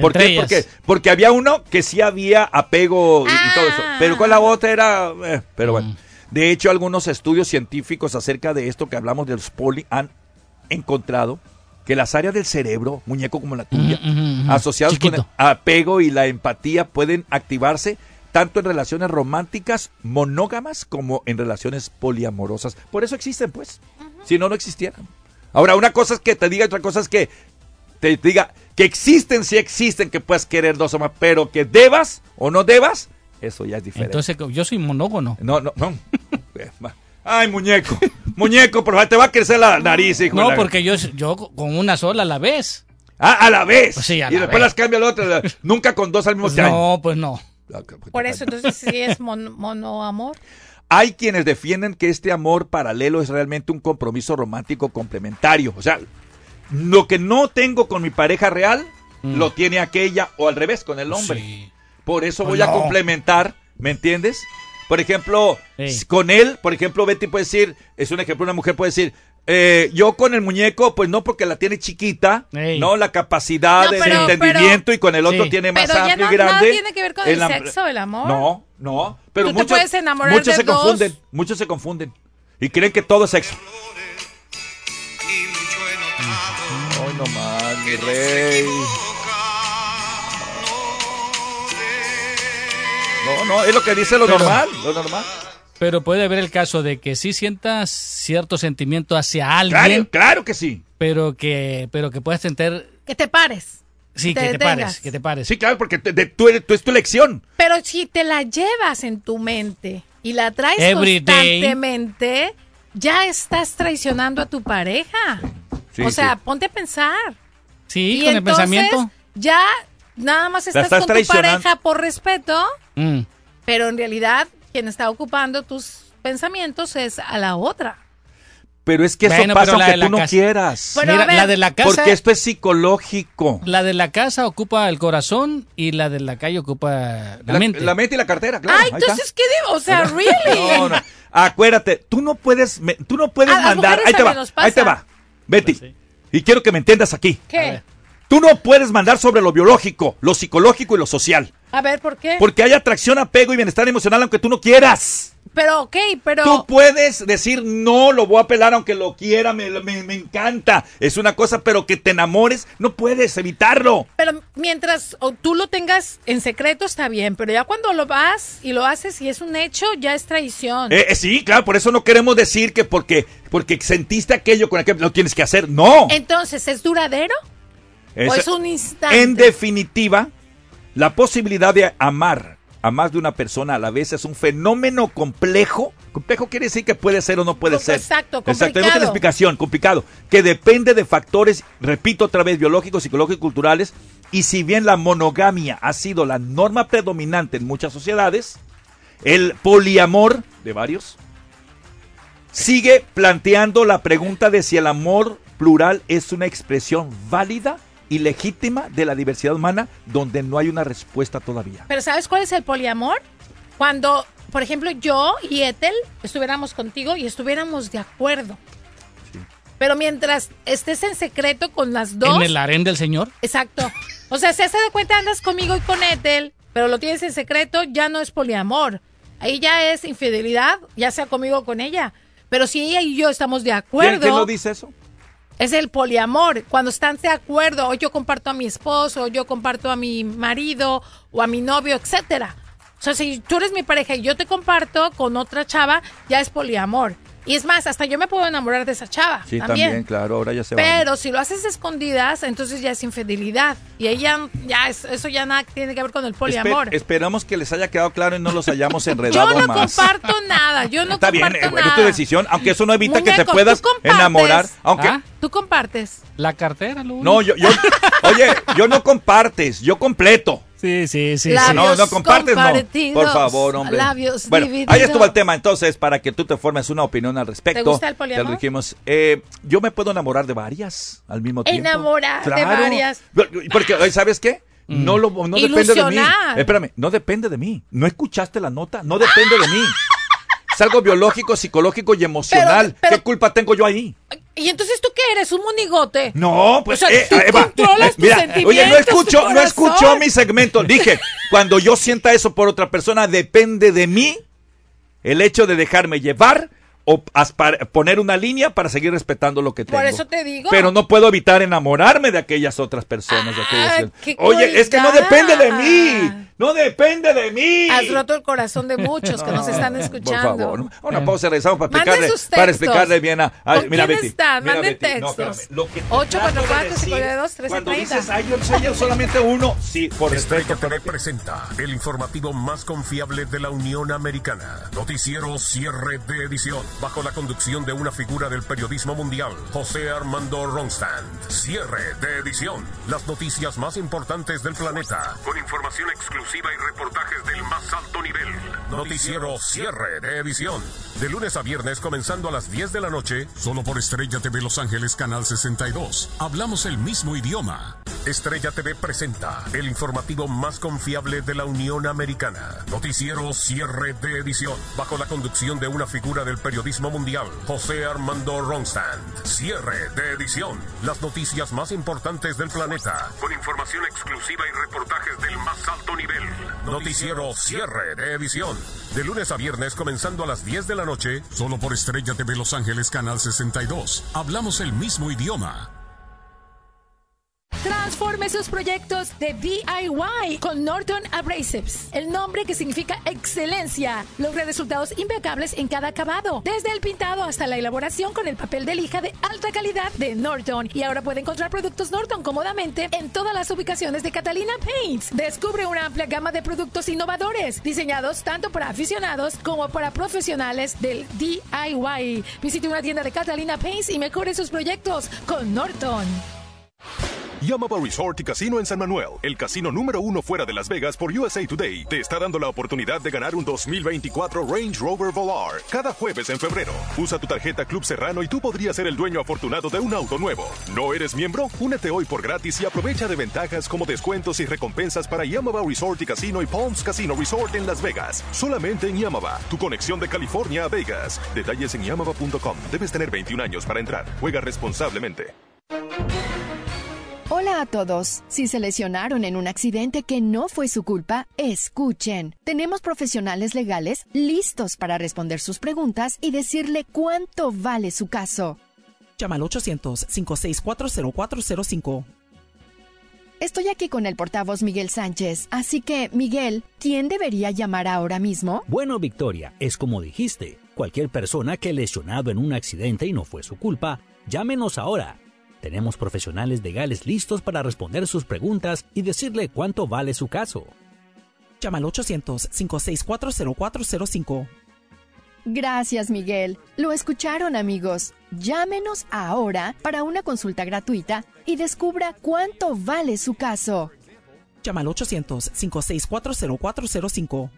¿Por Entre qué? ellas. Porque, porque había uno que sí había apego y, y todo eso. Pero con la otra era. eh, pero bueno. De hecho, algunos estudios científicos acerca de esto que hablamos de los poli han encontrado que las áreas del cerebro, muñeco como la tuya, asociados con el apego y la empatía, pueden activarse tanto en relaciones románticas monógamas como en relaciones poliamorosas. Por eso existen, pues. Si no, no existieran. Ahora, una cosa es que te diga, otra cosa es que te diga que existen, sí existen, que puedas querer dos o más, pero que debas o no debas, eso ya es diferente. Entonces, yo soy monógono. No, no, no. Ay, muñeco. Muñeco, por favor, te va a crecer la nariz, hijo. de No, la- porque yo, yo con una sola a la vez. Ah, a la vez. Pues sí, a y la después vez. las cambia la otra. Nunca con dos al mismo tiempo. No, pues no. Por eso, entonces, sí es mon- monoamor. Hay quienes defienden que este amor paralelo es realmente un compromiso romántico complementario. O sea, lo que no tengo con mi pareja real, Mm. lo tiene aquella o al revés con el hombre. Por eso Pues voy a no. complementar, ¿me entiendes? Por ejemplo, con él, por ejemplo, Betty puede decir, es un ejemplo, una mujer puede decir, eh, yo con el muñeco, pues no porque la tiene chiquita, no la capacidad No, de entendimiento pero- y con el otro Sí. tiene más Pero ya amplio no, y grande. nada tiene que ver con el, sexo, el amor. No, no, pero Tú te muchos, puedes enamorar muchos de se dos. confunden, muchos se confunden y creen que todo es sexo. Ay, no más, mi rey. No, no, es lo que dice lo Pero- normal, lo normal. Pero puede haber el caso de que sí sientas cierto sentimiento hacia alguien, claro que sí. pero que pero que puedas sentir Que te pares. sí Te que te pares, que te pares. Sí, claro, porque te- de- tú eres- tú es tu elección. Pero si te la llevas en tu mente y la traes Every day. constantemente, ya estás traicionando a tu pareja. Sí, o sea, sí. ponte a pensar. Sí, y con el entonces, pensamiento. Ya nada más estás, estás con tu pareja por respeto, Mm. pero en realidad quien está ocupando tus pensamientos es a la otra. Pero es que eso Bueno, pasa aunque tú no casa- quieras. Mira, ver, la de la casa Porque esto es psicológico. la de la casa ocupa el corazón y la de la calle ocupa la, La, mente. la mente y la cartera, claro. Ay, entonces, ¿qué digo? O sea, really. No, no. Acuérdate, tú no puedes, me- tú no puedes mandar. Ahí te va, ahí te va. Betty. Y quiero que me entiendas aquí. ¿Qué? Tú no puedes mandar sobre lo biológico, lo psicológico y lo social. A ver, ¿por qué? Porque hay atracción, apego y bienestar emocional aunque tú no quieras. Pero, ok, pero... Tú puedes decir, no, lo voy a pelar aunque lo quiera, me, me- me encanta. Es una cosa, pero que te enamores, no puedes evitarlo. Pero mientras o tú lo tengas en secreto está bien, pero ya cuando lo vas y lo haces y es un hecho, ya es traición. Eh, eh, sí, claro, por eso no queremos decir que porque, porque sentiste aquello con aquello lo tienes que hacer. No. Entonces, ¿es duradero? ¿O es un instante? En definitiva, la posibilidad de amar a más de una persona a la vez es un fenómeno complejo. Complejo quiere decir que puede ser o no puede ser. exacto, Exacto, complicado. otra explicación, complicado. Que depende de factores, repito otra vez, biológicos, psicológicos y culturales. Y si bien la monogamia ha sido la norma predominante en muchas sociedades, el poliamor de varios sigue planteando la pregunta de si el amor plural es una expresión válida y legítima de la diversidad humana donde no hay una respuesta todavía. Pero ¿sabes cuál es el poliamor? Cuando, por ejemplo, yo y Ethel estuviéramos contigo y estuviéramos de acuerdo. Pero mientras estés en secreto con las dos... En el harén del Señor. Exacto. O sea, si se da cuenta andas conmigo y con Ethel, pero lo tienes en secreto, ya no es poliamor. Ahí ya es infidelidad, ya sea conmigo o con ella. Pero si ella y yo estamos de ¿Quién, acuerdo, quién lo dice eso? Es el poliamor. Cuando están de acuerdo, o yo comparto a mi esposo, o yo comparto a mi marido, o a mi novio, etcétera. O sea, si tú eres mi pareja y yo te comparto con otra chava, ya es poliamor. Y es más, hasta yo me puedo enamorar de esa chava. Sí, también. también, claro, ahora ya se va. Pero si lo haces escondidas, entonces ya es infidelidad. Y ahí ya, ya es- eso ya nada tiene que ver con el poliamor. esperamos que les haya quedado claro y no los hayamos enredado yo no más. comparto nada, yo no Está bien, comparto eh, bueno, nada. tu decisión, aunque eso no evita que te puedas enamorar, aunque ¿Ah? Tú compartes. La cartera, lo no, yo, yo, oye, yo no compartes, yo completo. Sí, sí, sí. Labios no, no compartes, no. Por favor, hombre. labios bueno, divididos. ahí estuvo el tema, entonces, para que tú te formes una opinión al respecto. ¿Te gusta el poliamor? Ya lo dijimos. Eh, yo me puedo enamorar de varias al mismo tiempo. Enamorar de varias. Porque, ¿sabes qué? No, lo, no depende de mí. Espérame, no depende de mí. ¿No escuchaste la nota? No depende de mí. Es algo biológico, psicológico y emocional. Pero- pero- ¿Qué culpa tengo yo ahí? ¿Y entonces tú qué eres? ¿Un monigote? No, pues O sea, eh, tú Eva, controlas eh, tus mira, sentimientos, oye, no escuchó, tu no escuchó mi segmento. Dije, cuando yo sienta eso por otra persona, depende de mí el hecho de dejarme llevar o aspar- poner una línea para seguir respetando lo que tengo. Por eso te digo. Pero no puedo evitar enamorarme de aquellas otras personas. de aquellas- Ah, qué Oye, es que no depende de mí. No depende de mí. Has roto el corazón de muchos que nos están Por escuchando. favor, una pausa, regresamos para explicarle, para explicarle bien a, a- ¿Con mira quién Betty, están? mira, Manden Betty, no, textos. te 844 trato de decir, 592 Cuando 1330. dices, ay, yo soy yo solamente uno, sí, por Estrella respeto. TV presenta el informativo más confiable de la Unión Americana. Noticiero cierre de edición. Bajo la conducción de una figura del periodismo mundial, José Armando Ronstand. Cierre de edición. Las noticias más importantes del planeta. Con información exclusiva y reportajes del más alto nivel. Noticiero cierre de edición. De lunes a viernes comenzando a las 10 de la noche. Solo por Estrella TV Los Ángeles, Canal 62. Hablamos el mismo idioma. Estrella TV presenta el informativo más confiable de la Unión Americana. Noticiero cierre de edición. Bajo la conducción de una figura del periodismo mundial, José Armando Ronstand. Cierre de edición. Las noticias más importantes del planeta. Con información exclusiva y reportajes del más alto nivel. Noticiero cierre de edición. De lunes a viernes comenzando a las 10 de la noche. Solo por Estrella TV Los Ángeles, Canal 62. Hablamos el mismo idioma. Transforme sus proyectos de DIY con Norton Abrasives, el nombre que significa excelencia. Logre resultados impecables en cada acabado, desde el pintado hasta la elaboración con el papel de lija de alta calidad de Norton. Y ahora puede encontrar productos Norton cómodamente en todas las ubicaciones de Catalina Paints. Descubre una amplia gama de productos innovadores, diseñados tanto para aficionados como para profesionales del DIY. Visite una tienda de Catalina Paints y mejore sus proyectos con Norton. Yamaba Resort y Casino en San Manuel, el casino número uno fuera de Las Vegas por USA Today, te está dando la oportunidad de ganar un 2024 Range Rover Volar cada jueves en febrero. Usa tu tarjeta Club Serrano y tú podrías ser el dueño afortunado de un auto nuevo. ¿No eres miembro? Únete hoy por gratis y aprovecha de ventajas como descuentos y recompensas para Yamaba Resort y Casino y Palms Casino Resort en Las Vegas. Solamente en Yamaba, tu conexión de California a Vegas. Detalles en yamaba.com. Debes tener 21 años para entrar. Juega responsablemente. Hola a todos. Si se lesionaron en un accidente que no fue su culpa, escuchen. Tenemos profesionales legales listos para responder sus preguntas y decirle cuánto vale su caso. Llama al 800-564-0405. Estoy aquí con el portavoz Miguel Sánchez, así que, Miguel, ¿quién debería llamar ahora mismo? Bueno, Victoria, es como dijiste. Cualquier persona que lesionado en un accidente y no fue su culpa, llámenos ahora. Tenemos profesionales legales listos para responder sus preguntas y decirle cuánto vale su caso. Llama al 800-564-0405. Gracias, Miguel. Lo escucharon, amigos. Llámenos ahora para una consulta gratuita y descubra cuánto vale su caso. Llama al 800-564-0405.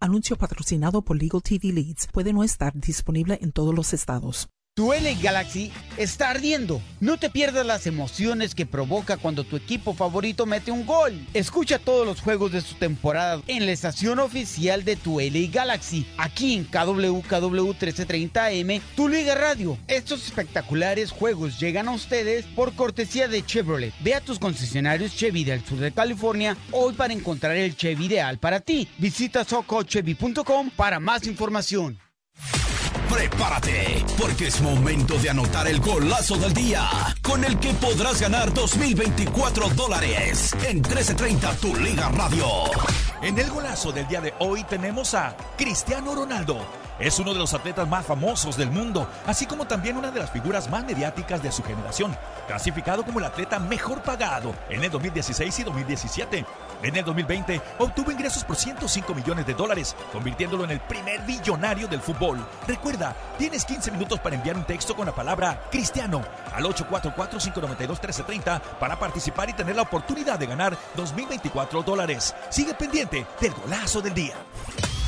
Anuncio patrocinado por Legal TV Leads. Puede no estar disponible en todos los estados. Tu LA Galaxy está ardiendo. No te pierdas las emociones que provoca cuando tu equipo favorito mete un gol. Escucha todos los juegos de su temporada en la estación oficial de tu LA Galaxy, aquí en KWKW 1330M, tu Liga Radio. Estos espectaculares juegos llegan a ustedes por cortesía de Chevrolet. Ve a tus concesionarios Chevy del sur de California hoy para encontrar el Chevy ideal para ti. Visita socochevy.com para más información. Prepárate, porque es momento de anotar el golazo del día, con el que podrás ganar 2024 dólares en 1330 Tu Liga Radio. En el golazo del día de hoy tenemos a Cristiano Ronaldo. Es uno de los atletas más famosos del mundo, así como también una de las figuras más mediáticas de su generación, clasificado como el atleta mejor pagado en el 2016 y 2017. En el 2020 obtuvo ingresos por 105 millones de dólares, convirtiéndolo en el primer billonario del fútbol. Recuerda, tienes 15 minutos para enviar un texto con la palabra Cristiano al 844-592-1330 para participar y tener la oportunidad de ganar 2024 dólares. Sigue pendiente del golazo del día.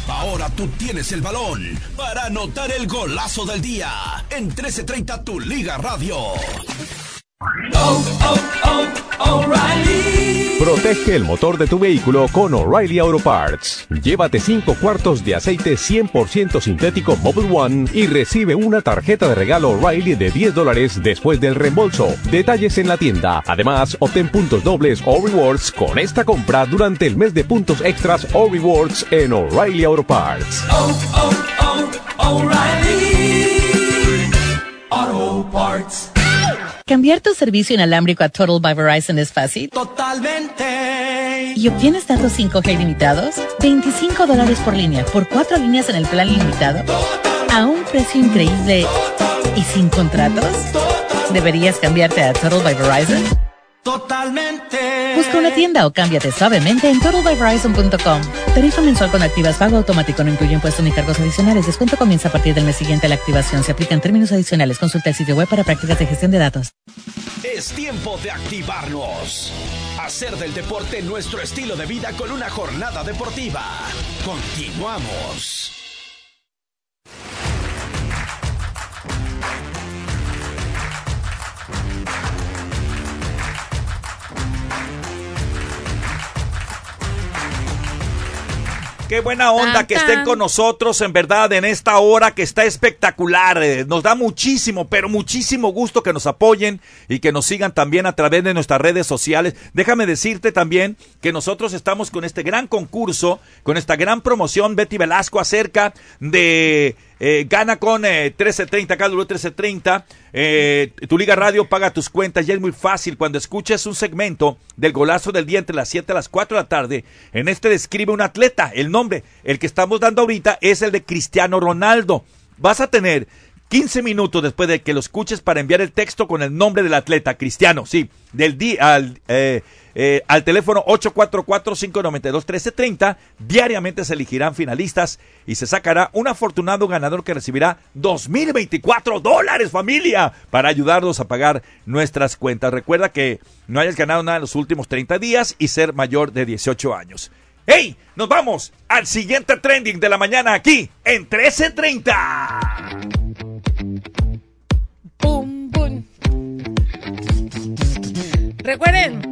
Ahora tú tienes el balón para anotar el golazo del día en 1330 Tu Liga Radio. Oh, oh, oh, O'Reilly. Protege el motor de tu vehículo con O'Reilly Auto Parts. Llévate 5 cuartos de aceite 100% sintético Mobile One y recibe una tarjeta de regalo O'Reilly de 10 dólares después del reembolso. Detalles en la tienda. Además, obtén puntos dobles o rewards con esta compra durante el mes de puntos extras o rewards en O'Reilly Auto Parts. Oh, oh, oh, O'Reilly Auto Parts. Cambiar tu servicio inalámbrico a Total by Verizon es fácil. Totalmente. ¿Y obtienes datos 5G ilimitados? 25 dólares por línea por cuatro líneas en el plan ilimitado. A un precio increíble y sin contratos. ¿Deberías cambiarte a Total by Verizon? Totalmente. Busca una tienda o cámbiate suavemente en totalbyverizon.com. Tarifa mensual con activas pago automático no incluye impuestos ni cargos adicionales. Descuento comienza a partir del mes siguiente a la activación. Se aplican términos adicionales. Consulta el sitio web para prácticas de gestión de datos. Es tiempo de activarnos. Hacer del deporte nuestro estilo de vida con una jornada deportiva. Continuamos. Qué buena onda Tan, que estén tan. con nosotros, en verdad, en esta hora que está espectacular. Eh, Nos da muchísimo, pero muchísimo gusto que nos apoyen y que nos sigan también a través de nuestras redes sociales. Déjame decirte también que nosotros estamos con este gran concurso, con esta gran promoción, Betty Velasco, acerca de eh, gana con eh, 1330, cada 1330. Eh, tu Liga Radio paga tus cuentas y es muy fácil. Cuando escuches un segmento del golazo del día entre las 7 y las 4 de la tarde, en este describe un atleta. El nombre, el que estamos dando ahorita, es el de Cristiano Ronaldo. Vas a tener 15 minutos después de que lo escuches para enviar el texto con el nombre del atleta, Cristiano, sí, del día al, eh, eh, al teléfono 844-592-1330. Diariamente se elegirán finalistas y se sacará un afortunado ganador que recibirá 2024 dólares, familia, para ayudarnos a pagar nuestras cuentas. Recuerda que no hayas ganado nada en los últimos 30 días y ser mayor de 18 años. ¡Hey! Nos vamos al siguiente trending de la mañana aquí en 1330. Pum, pum. Recuerden,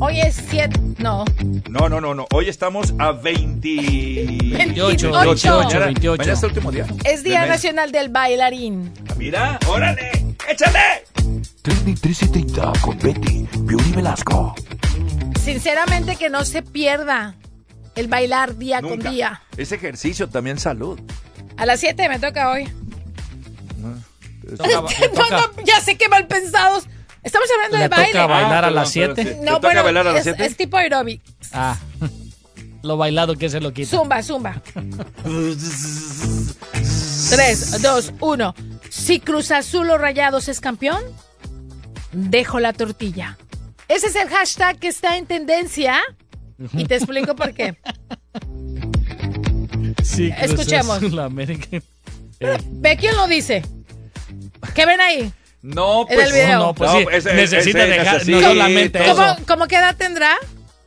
hoy es 7, no, No, no, no, no. Hoy estamos a 20... 28, 28, Mañana- 28. Mañana es el último día. es Día Del. Nacional del Bailarín. Mira, órale, échale. Trending 1330 con Betty, Beauty Velasco. Sinceramente que no se pierda el bailar día Nunca. con día. Ese ejercicio también salud. A las 7 me toca hoy. Toca- no, le toca- no, ya sé que mal pensados. Estamos hablando ¿Le de baile. toca bailar a las pero 7? sí. No, toca bueno, bailar a las es, siete? es tipo aeróbic. Ah. Lo bailado que se lo quita. Zumba, zumba. 3, 2, 1. Si Cruz Azul o Rayados es campeón, dejo la tortilla. Ese es el hashtag que está en tendencia. Y te explico por qué. Sí, Cruz Escuchemos. Azul, América. ¿Ve quién lo dice? ¿Qué ven ahí? No, En el video. No, pues sí, ese- necesita ese dejar, no solamente ¿Cómo- eso. ¿Cómo, qué edad tendrá?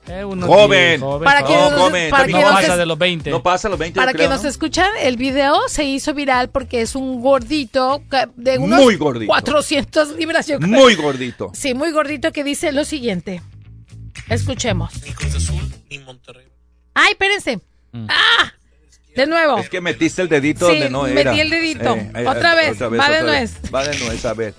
Eh, unos Joven. Para no, joven, para no nos pasa es- de los 20. No pasa los 20, Para creo, que nos ¿no? escuchan, el video se hizo viral porque es un gordito de unos Muy gordito. 400 libras. Yo creo. Muy gordito. Sí, muy gordito que dice lo siguiente. Escuchemos. Ni Cruz Azul ni Monterrey. Ay, espérense. ¡Ah! De nuevo. Es que metiste el dedito Sí, donde no metí era. el dedito. Otra vez, va de otra vez. nuez. Va de nuez, a ver.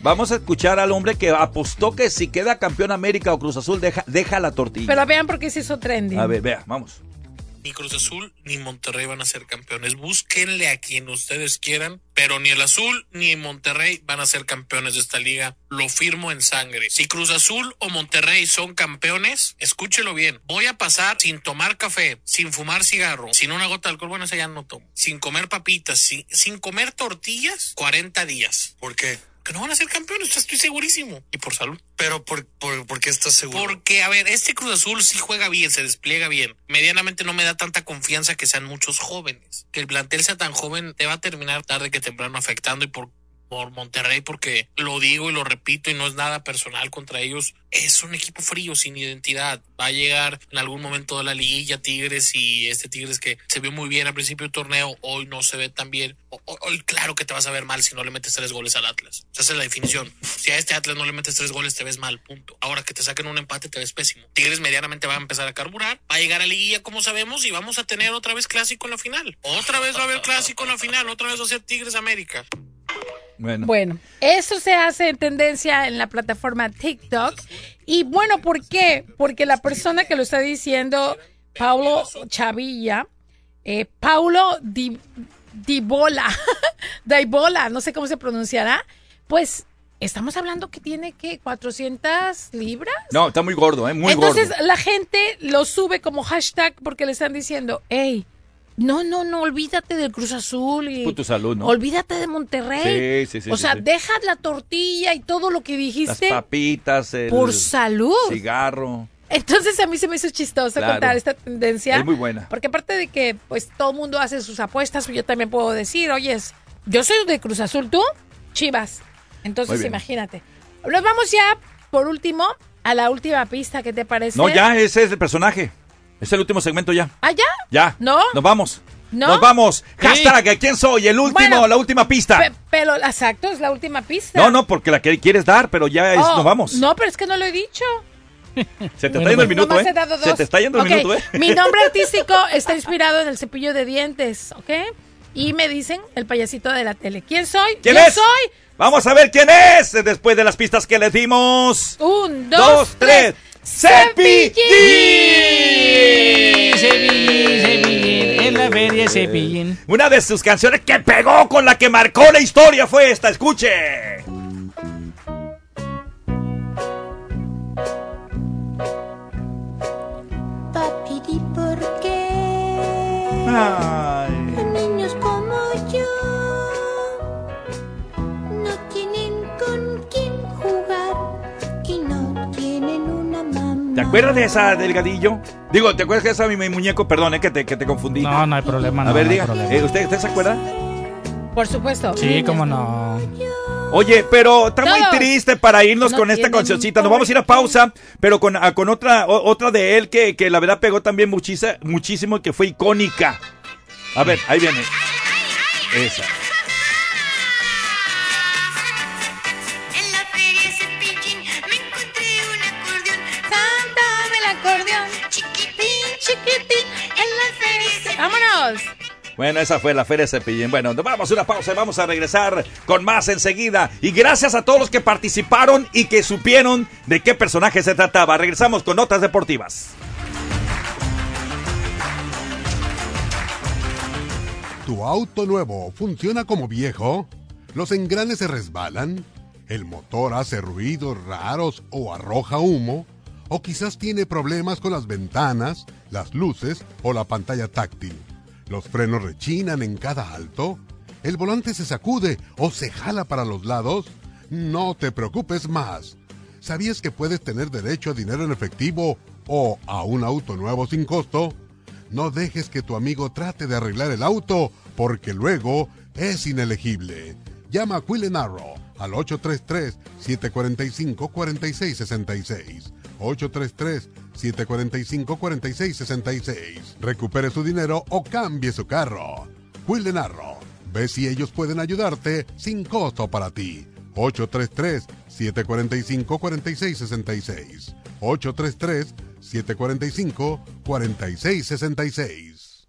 Vamos a escuchar al hombre que apostó que si queda campeón América o Cruz Azul, deja, deja la tortilla. Pero vean por qué se hizo trending. A ver, vea, vamos. Ni Cruz Azul ni Monterrey van a ser campeones. Búsquenle a quien ustedes quieran, pero ni el Azul ni Monterrey van a ser campeones de esta liga. Lo firmo en sangre. Si Cruz Azul o Monterrey son campeones, escúchelo bien. Voy a pasar sin tomar café, sin fumar cigarro, sin una gota de alcohol, bueno, esa ya no tomo, sin comer papitas, sin, sin comer tortillas, 40 días. ¿Por qué? Que no van a ser campeones, estoy segurísimo. Y por salud. Pero por, por, ¿por qué estás seguro? Porque, a ver, este Cruz Azul sí juega bien, se despliega bien. Medianamente no me da tanta confianza que sean muchos jóvenes. Que el plantel sea tan joven te va a terminar tarde que temprano afectando y por por Monterrey porque lo digo y lo repito y no es nada personal contra ellos. Es un equipo frío, sin identidad. Va a llegar en algún momento de la liguilla Tigres y este Tigres que se vio muy bien al principio del torneo, hoy no se ve tan bien. O- o- Hoy claro que te vas a ver mal si no le metes tres goles al Atlas. O sea, esa es la definición. Si a este Atlas no le metes tres goles te ves mal, punto. Ahora que te saquen un empate te ves pésimo. Tigres medianamente va a empezar a carburar, va a llegar a liguilla como sabemos y vamos a tener otra vez clásico en la final. Otra vez va a haber clásico en la final, otra vez va a ser Tigres América. Bueno. Bueno, eso se hace en tendencia en la plataforma TikTok. Y bueno, ¿por qué? Porque la persona que lo está diciendo, Paulo Chavilla, eh, Paulo Di, Dibola, Daibola, no sé cómo se pronunciará, pues estamos hablando que tiene que 400 libras. No, está muy gordo, ¿eh? Muy Entonces gordo. la gente lo sube como hashtag porque le están diciendo, hey, no, no, no, olvídate del Cruz Azul y Por tu salud, ¿no? olvídate de Monterrey. Sí, sí, sí, o sí, sea, sí. deja la tortilla y todo lo que Las dijiste. papitas, el Por salud. cigarro. Entonces a mí se me hizo chistoso Claro. contar esta tendencia. Es muy buena. Porque aparte de que pues todo el mundo hace sus apuestas, yo también puedo decir, oye, yo soy de Cruz Azul, tú, Chivas. Entonces imagínate. Nos vamos ya, por último, a la última pista, ¿qué te parece? No, ya, ese es el personaje. Es el último segmento ya. ¿Ah, ya? Ya. ¿No? Nos vamos. ¿No? Nos vamos. Sí. Hashtag, ¿quién soy? El último, Bueno, la última pista. Pe- pero exacto, es la última pista. No, no, porque la que quieres dar, pero ya es, Oh, nos vamos. No, pero es que no lo he dicho. Se te está yendo el minuto, ¿eh? Se dos. te está yendo el minuto, ¿eh? Mi nombre artístico está inspirado en el cepillo de dientes, ¿ok? Y me dicen el payasito de la tele. ¿Quién soy? ¿Quién es? soy Vamos a ver quién es después de las pistas que les dimos. un, dos, Dos, tres. ¡Cepillín! Cepillín, cepillín, en la feria cepillín. Una de sus canciones que pegó con la que marcó la historia fue esta. Escuche. Papi, ¿por qué? Ay. ¿Te acuerdas de esa delgadillo? Digo, ¿te acuerdas de esa mi, mi muñeco? Perdón, eh, que te, que te confundí. No, no hay problema. A no, ver, no diga. problema. eh, ¿usted, ¿Usted se acuerda? Por supuesto. Sí, cómo no. Oye, pero está muy triste para irnos No con esta cancioncita. Nos vamos a ir a pausa, pero con, a- con otra o- otra de él que, que la verdad pegó también muchisa- muchísimo y que fue icónica. A ver, ahí viene. Esa. Chiquitín. En la feria ¡Vámonos! Bueno, esa fue la Feria Cepillín. Bueno, vamos a una pausa y vamos a regresar con más enseguida. Y gracias a todos los que participaron y que supieron de qué personaje se trataba. Regresamos con notas deportivas. ¿Tu auto nuevo funciona como viejo? ¿Los engranes se resbalan? ¿El motor hace ruidos raros o arroja humo? ¿O quizás tiene problemas con las ventanas, las luces o la pantalla táctil? ¿Los frenos rechinan en cada alto? ¿El volante se sacude o se jala para los lados? No te preocupes más. ¿Sabías que puedes tener derecho a dinero en efectivo o a un auto nuevo sin costo? No dejes que tu amigo trate de arreglar el auto porque luego es inelegible. Llama a Quill Arrow al 833-745-4666. 833-745-4666. Recupere su dinero o cambie su carro. Quill Arrow. Ve si ellos pueden ayudarte sin costo para ti. 833-745-4666. 833-745-4666.